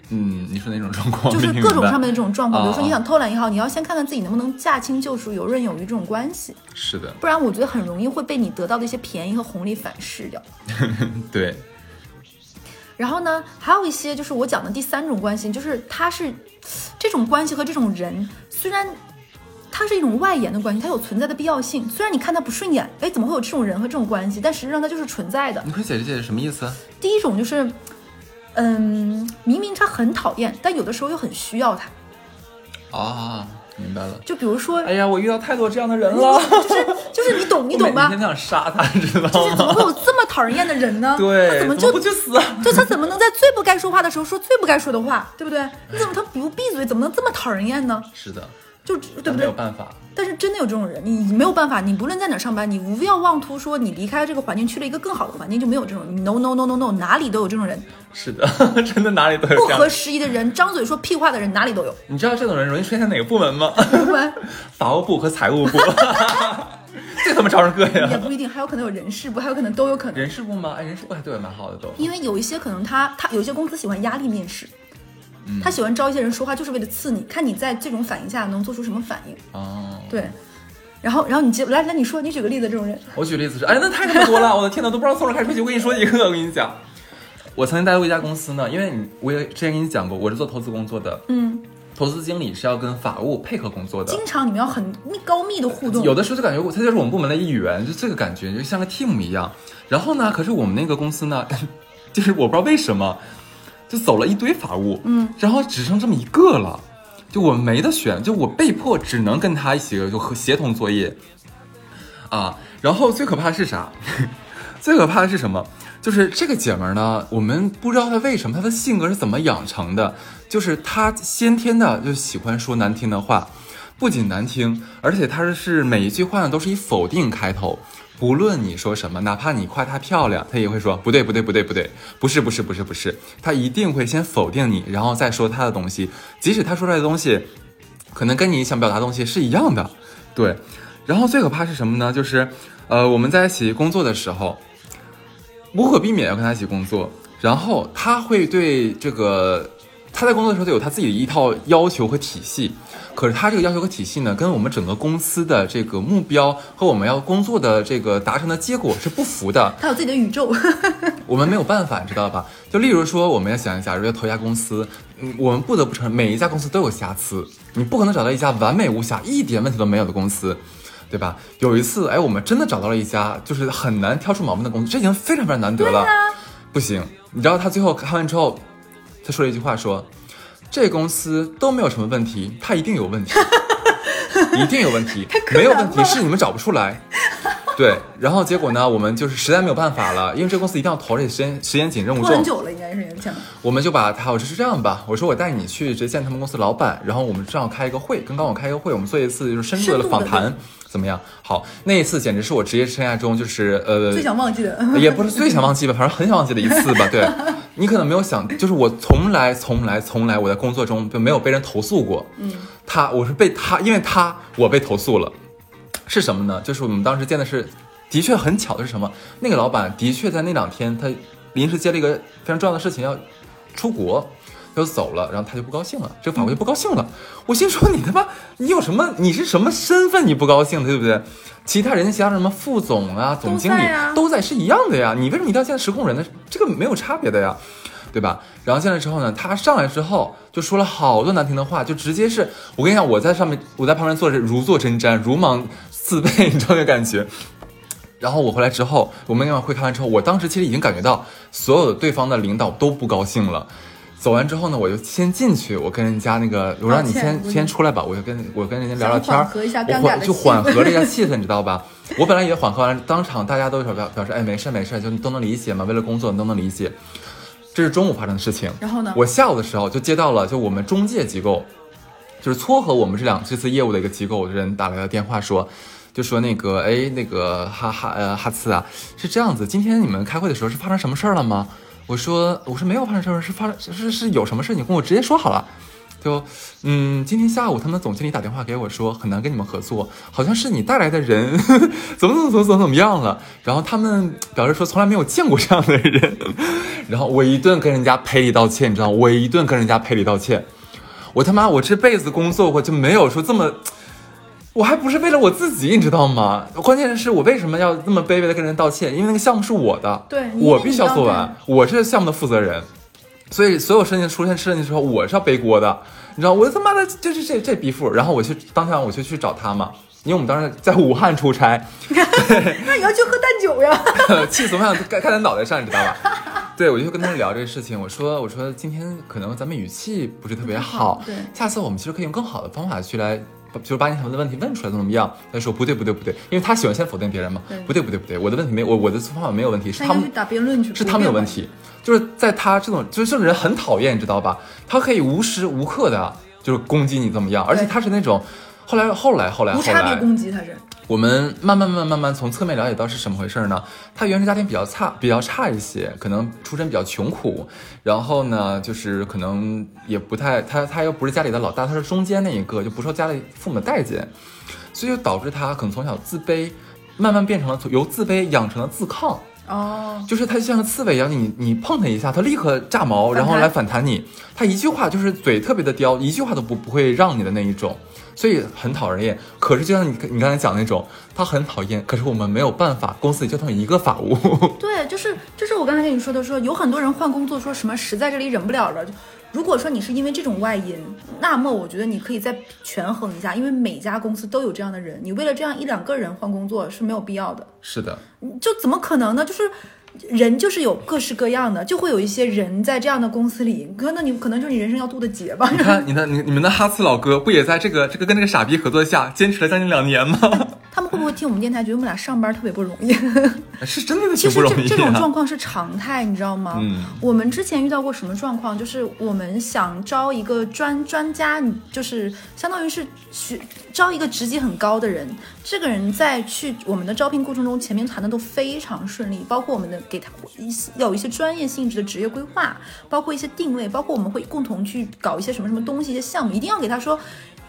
[SPEAKER 1] 嗯，你说哪种状况？
[SPEAKER 2] 就是各种上面的这种状况，比如说
[SPEAKER 1] 哦
[SPEAKER 2] 你想偷懒也好，你要先看看自己能不能驾轻就熟、游刃有余这种关系，
[SPEAKER 1] 是的，
[SPEAKER 2] 不然我觉得很容易会被你得到的一些便宜和红利反噬掉。[laughs]
[SPEAKER 1] 对，
[SPEAKER 2] 然后呢，还有一些就是我讲的第三种关系，就是它是这种关系和这种人，虽然它是一种外延的关系，它有存在的必要性。虽然你看它不顺眼，哎，怎么会有这种人和这种关系？但实际上它就是存在的。
[SPEAKER 1] 你可以解释解释什么意思？
[SPEAKER 2] 第一种就是，嗯，明明他很讨厌，但有的时候又很需要他。
[SPEAKER 1] 啊，明白了。
[SPEAKER 2] 就比如说，
[SPEAKER 1] 哎呀，我遇到太多这样的人了，
[SPEAKER 2] 就是就是你懂你懂吧
[SPEAKER 1] 我每？天都想杀他，你知道
[SPEAKER 2] 就是怎么？会有这么讨人厌的人呢？他
[SPEAKER 1] 对，
[SPEAKER 2] 怎么就
[SPEAKER 1] 不去死？啊
[SPEAKER 2] 就他怎么能在最不该说话的时候说最不该说的话，对不对？你怎么他不闭嘴，怎么能这么讨人厌呢？
[SPEAKER 1] 是的，
[SPEAKER 2] 就对不对？
[SPEAKER 1] 没有办法。
[SPEAKER 2] 但是真的有这种人，你没有办法，你不论在哪儿上班，你无要妄图说你离开这个环境去了一个更好的环境就没有这种你 no no no no no，哪里都有这种人，
[SPEAKER 1] 是的，真的哪里都有 [laughs]
[SPEAKER 2] 不合时宜的人，张嘴说屁话的人哪里都有。
[SPEAKER 1] 你知道这种人容易出现在哪个部门吗？
[SPEAKER 2] 不然 [laughs]
[SPEAKER 1] 法务部和财务部，[laughs] 这他妈招人膈应。
[SPEAKER 2] 也不一定，还有可能有人事部，还有可能都有可能。
[SPEAKER 1] 人事部吗？哎，人事部还对我，蛮好的都。
[SPEAKER 2] 因为有一些可能他他有一些公司喜欢压力面试，他喜欢招一些人说话就是为了刺你，看你在这种反应下能做出什么反应。
[SPEAKER 1] 哦，
[SPEAKER 2] 对，然后然后你接来来你说你举个例子，这种人
[SPEAKER 1] 我举例子是，哎，那太他妈多了，我的天呐，都不知道从哪开始说起。我跟你说一个，我跟你讲，我曾经待过一家公司呢，因为你我也之前跟你讲过，我是做投资工作的，
[SPEAKER 2] 嗯，
[SPEAKER 1] 投资经理是要跟法务配合工作的。
[SPEAKER 2] 经常你们要很密高密的互动，
[SPEAKER 1] 有的时候就感觉我他就是我们部门的一员，就这个感觉就像个 team 一样。然后呢，可是我们那个公司呢，[laughs] 就是我不知道为什么，就走了一堆法务，
[SPEAKER 2] 嗯，
[SPEAKER 1] 然后只剩这么一个了，就我没得选，就我被迫只能跟他一起就和协同作业，啊，然后最可怕的是啥？[laughs] 最可怕的是什么？就是这个姐们儿呢，我们不知道她为什么，她的性格是怎么养成的，就是她先天的就喜欢说难听的话，不仅难听，而且她是每一句话呢都是以否定开头。不论你说什么，哪怕你夸她漂亮，她也会说不对，不对，不对，不对，不是，不是，不是，不是。她一定会先否定你，然后再说她的东西，即使她说出来的东西，可能跟你想表达的东西是一样的，对。然后最可怕是什么呢？就是，呃，我们在一起工作的时候，无可避免要跟他一起工作，然后他会对这个他在工作的时候都有他自己的一套要求和体系，可是他这个要求和体系呢，跟我们整个公司的这个目标和我们要工作的这个达成的结果是不符的。[laughs]
[SPEAKER 2] 他有自己的宇宙，[laughs]
[SPEAKER 1] 我们没有办法，你知道吧？就例如说，我们要想，一下如要投一家公司，嗯，我们不得不承认，每一家公司都有瑕疵，你不可能找到一家完美无瑕、一点问题都没有的公司，对吧？有一次，哎，我们真的找到了一家就是很难挑出毛病的公司，这已经非常非常难得了。不行，你知道他最后看完之后，他说了一句话说，这公司都没有什么问题，他一定有问题，[laughs] 一定有问题，没有问题是你们找不出来。[laughs] 对，然后结果呢，我们就是实在没有办法了，因为这公司一定要投，而且时间时间紧，任务重，
[SPEAKER 2] 很久了，应该是。
[SPEAKER 1] 我们就把他，我说是这样吧，我说我带你去直接见他们公司老板，然后我们正好开一个会，跟刚我开一个会，我们做一次就是深度的访谈，怎么样？好，那一次简直是我职业生涯中就是呃
[SPEAKER 2] 最想忘记的，[laughs]
[SPEAKER 1] 也不是最想忘记吧，反正很想忘记的一次吧。对，[laughs] 你可能没有想，就是我从来从来从来我在工作中就没有被人投诉过。嗯，他我是被他，因为他我被投诉了，是什么呢？就是我们当时见的是，的确很巧的是什么？那个老板的确在那两天他临时接了一个非常重要的事情要出国。就走了，然后他就不高兴了，这个法官就不高兴了。我心说你他妈，你有什么？你是什么身份？你不高兴，对不对？其他人家其他什么副总啊、总经理
[SPEAKER 2] 都在啊
[SPEAKER 1] 都在，是一样的呀。你为什么一定要见实控人呢？这个没有差别的呀，对吧？然后进来之后呢，他上来之后就说了好多难听的话，就直接是我跟你讲，我在上面，我在旁边坐着如坐针毡，如芒刺背，[laughs] 你知道那感觉。然后我回来之后，我们那晚会开完之后，我当时其实已经感觉到所有的对方的领导都不高兴了。走完之后呢，我就先进去，我跟人家那个，我让你先先出来吧，我就跟我跟人家聊聊天儿，
[SPEAKER 2] 想缓和一下
[SPEAKER 1] 我
[SPEAKER 2] 尴尬
[SPEAKER 1] 缓就缓和了一下气氛，你知道吧？我本来也缓和完，当场大家都表表示，哎，没事没事，就都能理解嘛，为了工作你都能理解。这是中午发生的事情。
[SPEAKER 2] 然后呢
[SPEAKER 1] 我下午的时候就接到了，就我们中介机构，就是撮合我们这两这次业务的一个机构的人打来的电话说，就说那个，哎，那个哈哈呃哈次啊，是这样子，今天你们开会的时候是发生什么事儿了吗？我说我说没有发生什么事，是发是是是有什么事，你跟我直接说好了。就嗯，今天下午他们总经理打电话给我说，很难跟你们合作，好像是你带来的人 [laughs] 怎么怎么怎么怎么怎么样了。然后他们表示说从来没有见过这样的人。然后我一顿跟人家赔礼道歉，你知道，我一顿跟人家赔礼道歉。我他妈我这辈子工作过就没有说这么，我还不是为了我自己，你知道吗？关键是我为什么要那么卑微的跟人道歉？因为那个项目是我的，
[SPEAKER 2] 对
[SPEAKER 1] 我必须要做完，我是项目的负责人。所以所有事情出现事情的时候，我是要背锅的，你知道，我他妈的就是这这逼富，然后我去当天我就去找他嘛，因为我们当时在武汉出差，[laughs]
[SPEAKER 2] 那你要去喝淡酒呀？[laughs]
[SPEAKER 1] 气死我想盖盖在脑袋上，你知道吧？对，我就跟他们聊这个事情，我说我说今天可能咱们语气不是特别好，
[SPEAKER 2] 对
[SPEAKER 1] 下次我们其实可以用更好的方法去来。就是把你想问的问题问出来，怎么怎么样？他说不对不对不对，因为他喜欢先否定别人嘛。不对不对不对，我的问题没我我的方法没有问题，是他们是他们有问题，就是在他这种，就是这种人很讨厌，你知道吧？他可以无时无刻的就是攻击你怎么样，而且他是那种，后来后来后来后
[SPEAKER 2] 无差别
[SPEAKER 1] 来，
[SPEAKER 2] 攻击他是。
[SPEAKER 1] 我们慢慢慢慢慢慢从侧面了解到是什么回事呢？他原生家庭比较差，比较差一些，可能出身比较穷苦，然后呢，就是可能也不太，他他又不是家里的老大，他是中间那一个，就不受家里父母的待见，所以就导致他可能从小自卑，慢慢变成了由自卑养成了自抗。
[SPEAKER 2] 哦，
[SPEAKER 1] 就是他就像个刺猬一样，你你碰他一下，他立刻炸毛，然后来反弹你。他一句话就是嘴特别的刁，一句话都不不会让你的那一种，所以很讨人厌。可是就像你你刚才讲那种，他很讨厌，可是我们没有办法，公司里就他一个法务。[laughs]
[SPEAKER 2] 对，就是就是我刚才跟你说的说，有很多人换工作说什么实在这里忍不了了。就如果说你是因为这种外因，那么我觉得你可以再权衡一下，因为每家公司都有这样的人，你为了这样一两个人换工作是没有必要的。
[SPEAKER 1] 是的，
[SPEAKER 2] 就怎么可能呢？就是人就是有各式各样的，就会有一些人在这样的公司里，哥，那你可能就是你人生要渡的劫吧。
[SPEAKER 1] 你看你的你你们的哈斯老哥不也在这个这个跟那个傻逼合作下坚持了将近两年吗？
[SPEAKER 2] 他们会不会听我们电台，觉得我们俩上班特别不容易？[laughs]
[SPEAKER 1] 是真的
[SPEAKER 2] 其实这这种
[SPEAKER 1] 啊。
[SPEAKER 2] 状况是常态，你知道吗？
[SPEAKER 1] 嗯
[SPEAKER 2] 我们之前遇到过什么状况？就是我们想招一个专专家，你就是相当于是去招一个职级很高的人。这个人在去我们的招聘过程中，前面谈的都非常顺利，包括我们的给他一些有一些专业性质的职业规划，包括一些定位，包括我们会共同去搞一些什么什么东西、一些项目，一定要给他说。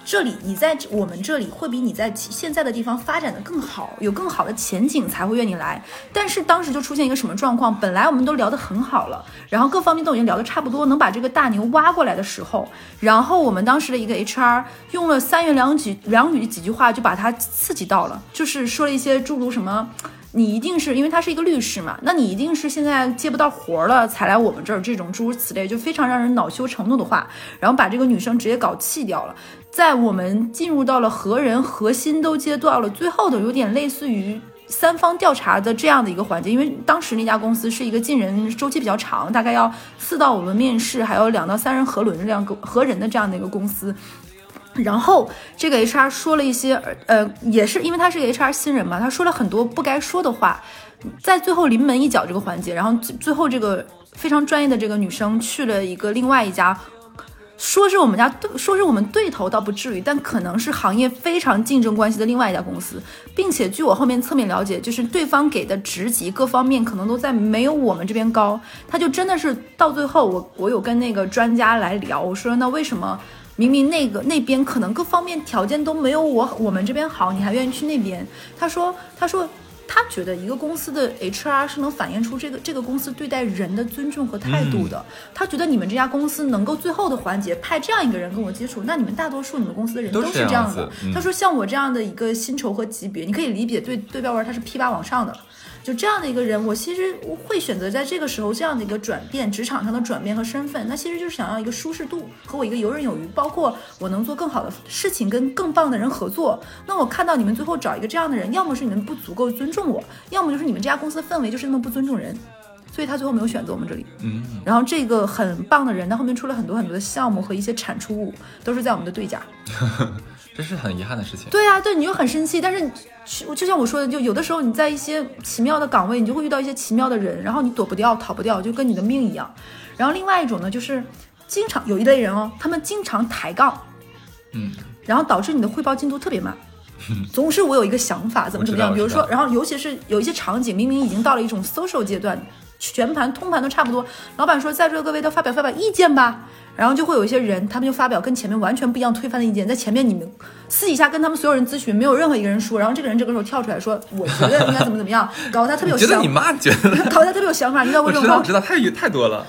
[SPEAKER 2] 这里你在我们这里会比你在现在的地方发展的更好，有更好的前景才会愿你来。但是当时就出现一个什么状况？本来我们都聊得很好了，然后各方面都已经聊得差不多，能把这个大牛挖过来的时候，然后我们当时的一个 [laughs] HR 用了三言两语两语几句话就把他刺激到了，就是说了一些诸如什么。你一定是因为他是一个律师嘛，那你一定是现在接不到活了才来我们这儿，这种诸如此类就非常让人恼羞成怒的话，然后把这个女生直接搞气掉了。在我们进入到了核人核心都接到了最后的，有点类似于三方调查的这样的一个环节，因为当时那家公司是一个进人周期比较长，大概要四到五轮面试，还有两到三人核轮这样个核人的这样的一个公司。然后这个 HR 说了一些，呃，也是因为他是个 HR 新人嘛，他说了很多不该说的话，在最后临门一脚这个环节，然后最最后这个非常专业的这个女生去了一个另外一家，说是我们家对，说是我们对头倒不至于，但可能是行业非常竞争关系的另外一家公司，并且据我后面侧面了解，就是对方给的职级各方面可能都在没有我们这边高，他就真的是到最后，我我有跟那个专家来聊，我说那为什么？明明那个那边可能各方面条件都没有我我们这边好，你还愿意去那边？他说，他说他觉得一个公司的 HR 是能反映出这个这个公司对待人的尊重和态度的。他觉得你们这家公司能够最后的环节派这样一个人跟我接触，那你们大多数你们公司的人
[SPEAKER 1] 都是
[SPEAKER 2] 是这样的
[SPEAKER 1] 样子。嗯
[SPEAKER 2] 他说像我这样的一个薪酬和级别，你可以理解对对标文他是 P 八往上的。就这样的一个人，我其实会选择在这个时候这样的一个转变，职场上的转变和身份，那其实就是想要一个舒适度和我一个游刃有余，包括我能做更好的事情，跟更棒的人合作。那我看到你们最后找一个这样的人，要么是你们不足够尊重我，要么就是你们这家公司的氛围就是那么不尊重人，所以他最后没有选择我们这里。
[SPEAKER 1] 嗯，
[SPEAKER 2] 然后这个很棒的人，他后面出了很多很多的项目和一些产出物，都是在我们的对家。[laughs]
[SPEAKER 1] 这是很遗憾的事情。
[SPEAKER 2] 对啊，对，你就很生气，但是就就像我说的，就有的时候你在一些奇妙的岗位，你就会遇到一些奇妙的人，然后你躲不掉、逃不掉，就跟你的命一样。然后另外一种呢，就是经常有一类人哦，他们经常抬杠，
[SPEAKER 1] 嗯，
[SPEAKER 2] 然后导致你的汇报进度特别慢。[laughs] 总是我有一个想法，怎么怎么样，比如说，然后尤其是有一些场景，明明已经到了一种 social 阶段，全盘通盘都差不多，老板说在座各位都发表发表意见吧，然后就会有一些人，他们就发表跟前面完全不一样推翻的意见，在前面你们私底下跟他们所有人咨询，没有任何一个人说，然后这个人这个时候跳出来说，我觉得应该怎么怎么样，[laughs] 搞得他特别有想
[SPEAKER 1] 觉得你妈觉得？[laughs]
[SPEAKER 2] 搞得他特别有想法，你知道
[SPEAKER 1] 我知道，
[SPEAKER 2] 为什么吗
[SPEAKER 1] 我？知道，太太多了。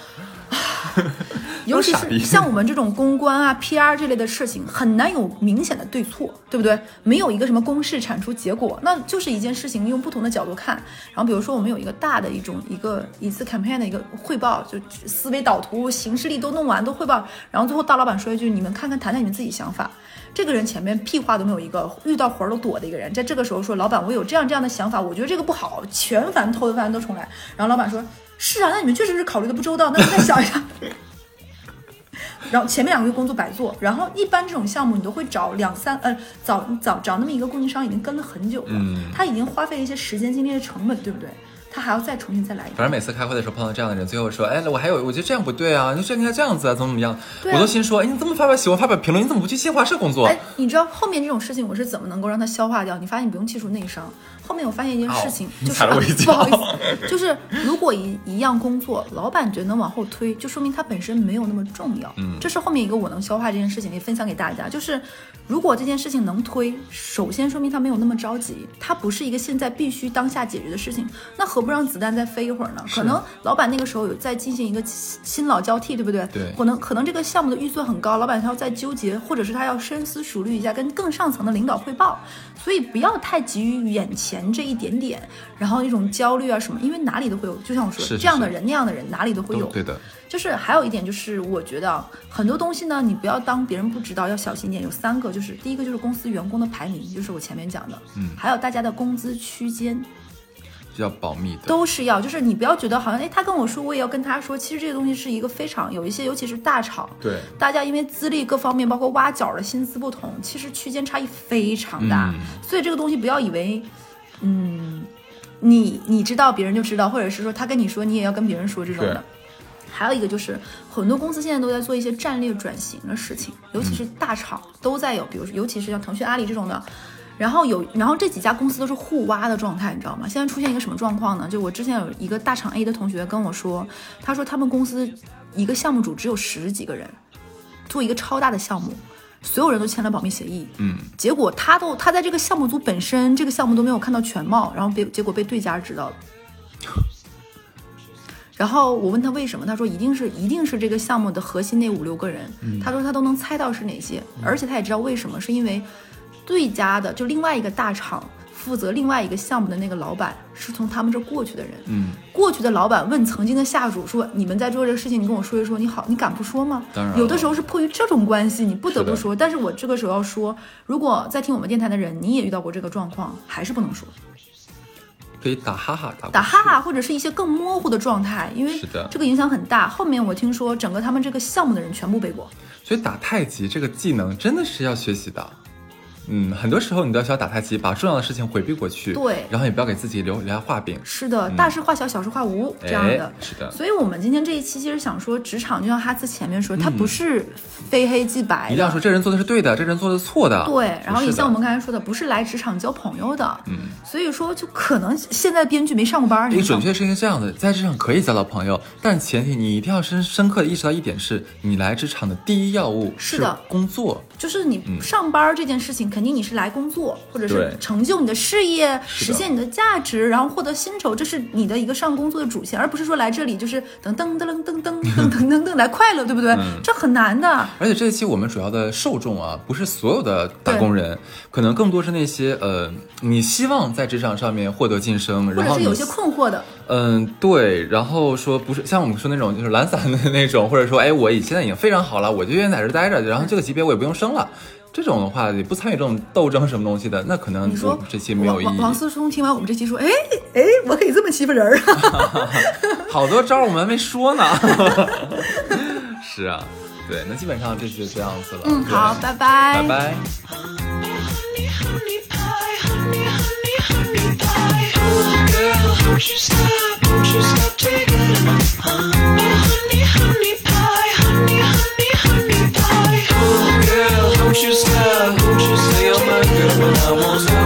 [SPEAKER 1] [laughs]
[SPEAKER 2] 尤其是像我们这种公关啊、PR 这类的事情，很难有明显的对错，对不对？没有一个什么公式产出结果，那就是一件事情用不同的角度看。然后比如说我们有一个大的一种一个一次 campaign 的一个汇报，就思维导图、形式力都弄完都汇报，然后最后大老板说一句：“你们看看谈谈你们自己想法。”这个人前面屁话都没有一个，遇到活儿都躲的一个人，在这个时候说：“老板，我有这样这样的想法，我觉得这个不好，全盘偷翻都重来。”然后老板说：“是啊，那你们确实是考虑的不周到，那你再想一想。”然后前面两个月工作白做，然后一般这种项目你都会找两三呃找找找那么一个供应商已经跟了很久了，
[SPEAKER 1] 嗯
[SPEAKER 2] 他已经花费了一些时间精力的成本，对不对？他还要再重新再来一遍。
[SPEAKER 1] 反正每次开会的时候碰到这样的人，最后说，哎，我还有，我觉得这样不对啊，你这应该这样子啊，怎么怎么样？
[SPEAKER 2] 啊
[SPEAKER 1] 我都心说，哎，你这么发表喜欢发表评论，你怎么不去新华社工作？
[SPEAKER 2] 哎，你知道后面这种事情我是怎么能够让他消化掉？你发现你不用技术内伤。后面我发现一件事情，
[SPEAKER 1] 哦
[SPEAKER 2] 就是、
[SPEAKER 1] 踩了我一
[SPEAKER 2] 不好意思，就是如果一一样工作，老板觉得能往后推，就说明他本身没有那么重要。
[SPEAKER 1] 嗯
[SPEAKER 2] 这是后面一个我能消化这件事情，也分享给大家。就是如果这件事情能推，首先说明他没有那么着急，他不是一个现在必须当下解决的事情，那何不让子弹再飞一会儿呢？可能老板那个时候有在进行一个新新老交替，对不对？
[SPEAKER 1] 对
[SPEAKER 2] 可能可能这个项目的预算很高，老板他要再纠结，或者是他要深思熟虑一下，跟更上层的领导汇报。所以不要太急于眼前这一点点，然后一种焦虑啊什么，因为哪里都会有。就像我说
[SPEAKER 1] 是是
[SPEAKER 2] 这样的人那样的人哪里都会有。
[SPEAKER 1] 对的，
[SPEAKER 2] 就是还有一点就是，我觉得啊很多东西呢，你不要当别人不知道，要小心一点。有三个，就是第一个就是公司员工的排名，就是我前面讲的，
[SPEAKER 1] 嗯
[SPEAKER 2] 还有大家的工资区间，
[SPEAKER 1] 是要保密的。
[SPEAKER 2] 都是要，就是你不要觉得好像哎，他跟我说，我也要跟他说。其实这个东西是一个非常有一些，尤其是大厂，
[SPEAKER 1] 对，
[SPEAKER 2] 大家因为资历各方面，包括挖角的薪资不同，其实区间差异非常大。
[SPEAKER 1] 嗯
[SPEAKER 2] 所以这个东西不要以为，嗯，你你知道别人就知道，或者是说他跟你说，你也要跟别人说这种的。还有一个就是，很多公司现在都在做一些战略转型的事情，尤其是大厂都在有，比如说，尤其是像腾讯、阿里这种的。然后有，然后这几家公司都是互挖的状态，你知道吗？现在出现一个什么状况呢？就我之前有一个大厂 A 的同学跟我说，他说他们公司一个项目组只有十几个人，做一个超大的项目，所有人都签了保密协议。
[SPEAKER 1] 嗯，
[SPEAKER 2] 结果他都他在这个项目组本身这个项目都没有看到全貌，然后被结果被对家知道了。然后我问他为什么，他说一定是一定是这个项目的核心那五六个人，他说他都能猜到是哪些，而且他也知道为什么，是因为对家的就另外一个大厂负责另外一个项目的那个老板是从他们这过去的人，
[SPEAKER 1] 嗯，
[SPEAKER 2] 过去的老板问曾经的下属说：“你们在做这个事情，你跟我说一说，你好，你敢不说吗？”
[SPEAKER 1] 当然
[SPEAKER 2] 有的时候是迫于这种关系，你不得不说。但是我这个时候要说，如果在听我们电台的人，你也遇到过这个状况，还是不能说，
[SPEAKER 1] 可以打哈哈，打
[SPEAKER 2] 打哈哈或者是一些更模糊的状态，因为这个影响很大。后面我听说整个他们这个项目的人全部背过，
[SPEAKER 1] 所以打太极这个技能真的是要学习的。嗯，很多时候你都要需要打太极，把重要的事情回避过去。
[SPEAKER 2] 对
[SPEAKER 1] 然后也不要给自己留留下画饼。
[SPEAKER 2] 是的，大事化小，小事化无这样的
[SPEAKER 1] 哎。是的，
[SPEAKER 2] 所以，我们今天这一期其实想说，职场就像哈斯前面说，它不是非黑即白，
[SPEAKER 1] 嗯一定要说这人做的是对的，这人做的是错的。
[SPEAKER 2] 对，然后也像我们刚才说的，不是来职场交朋友的，
[SPEAKER 1] 嗯，
[SPEAKER 2] 所以说就可能现在编剧没上过班儿，你
[SPEAKER 1] 准确是应该这样的，在职场可以交到朋友，但前提你一定要深深刻的意识到一点是，你来职场的第一要务
[SPEAKER 2] 是的
[SPEAKER 1] 工作。
[SPEAKER 2] 就是你上班这件事情，肯定你是来工作，或者是成就你的事业，实现你的价值，然后获得薪酬，这是你的一个上工作的主线，而不是说来这里就是噔噔噔噔噔噔噔噔 [laughs] 来快乐，对不对？
[SPEAKER 1] 嗯
[SPEAKER 2] 这很难的。
[SPEAKER 1] 而且这一期我们主要的受众啊，不是所有的打工人，可能更多是那些呃，你希望在职场上面获得晋升，
[SPEAKER 2] 或
[SPEAKER 1] 然后你
[SPEAKER 2] 者是有些困惑的，
[SPEAKER 1] 嗯，对，然后说不是像我们说那种就是懒散的 [laughs] 那种，或者说哎，我已现在已经非常好了，我就愿意在这儿待着，然后这个级别我也不用升了。这种的话，也不参与这种斗争什么东西的，那可能
[SPEAKER 2] 你说
[SPEAKER 1] 这期没有意义。
[SPEAKER 2] 王思聪听完我们这期说，哎哎，我可以这么欺负人儿啊！
[SPEAKER 1] 好多招我们还没说呢。是啊，对，那基本上这就这样子了。
[SPEAKER 2] 嗯，好，拜拜，
[SPEAKER 1] 拜拜。
[SPEAKER 3] honey, honey pie, honey, honey, won't you stop? Won't you say oh, my girl when I won't?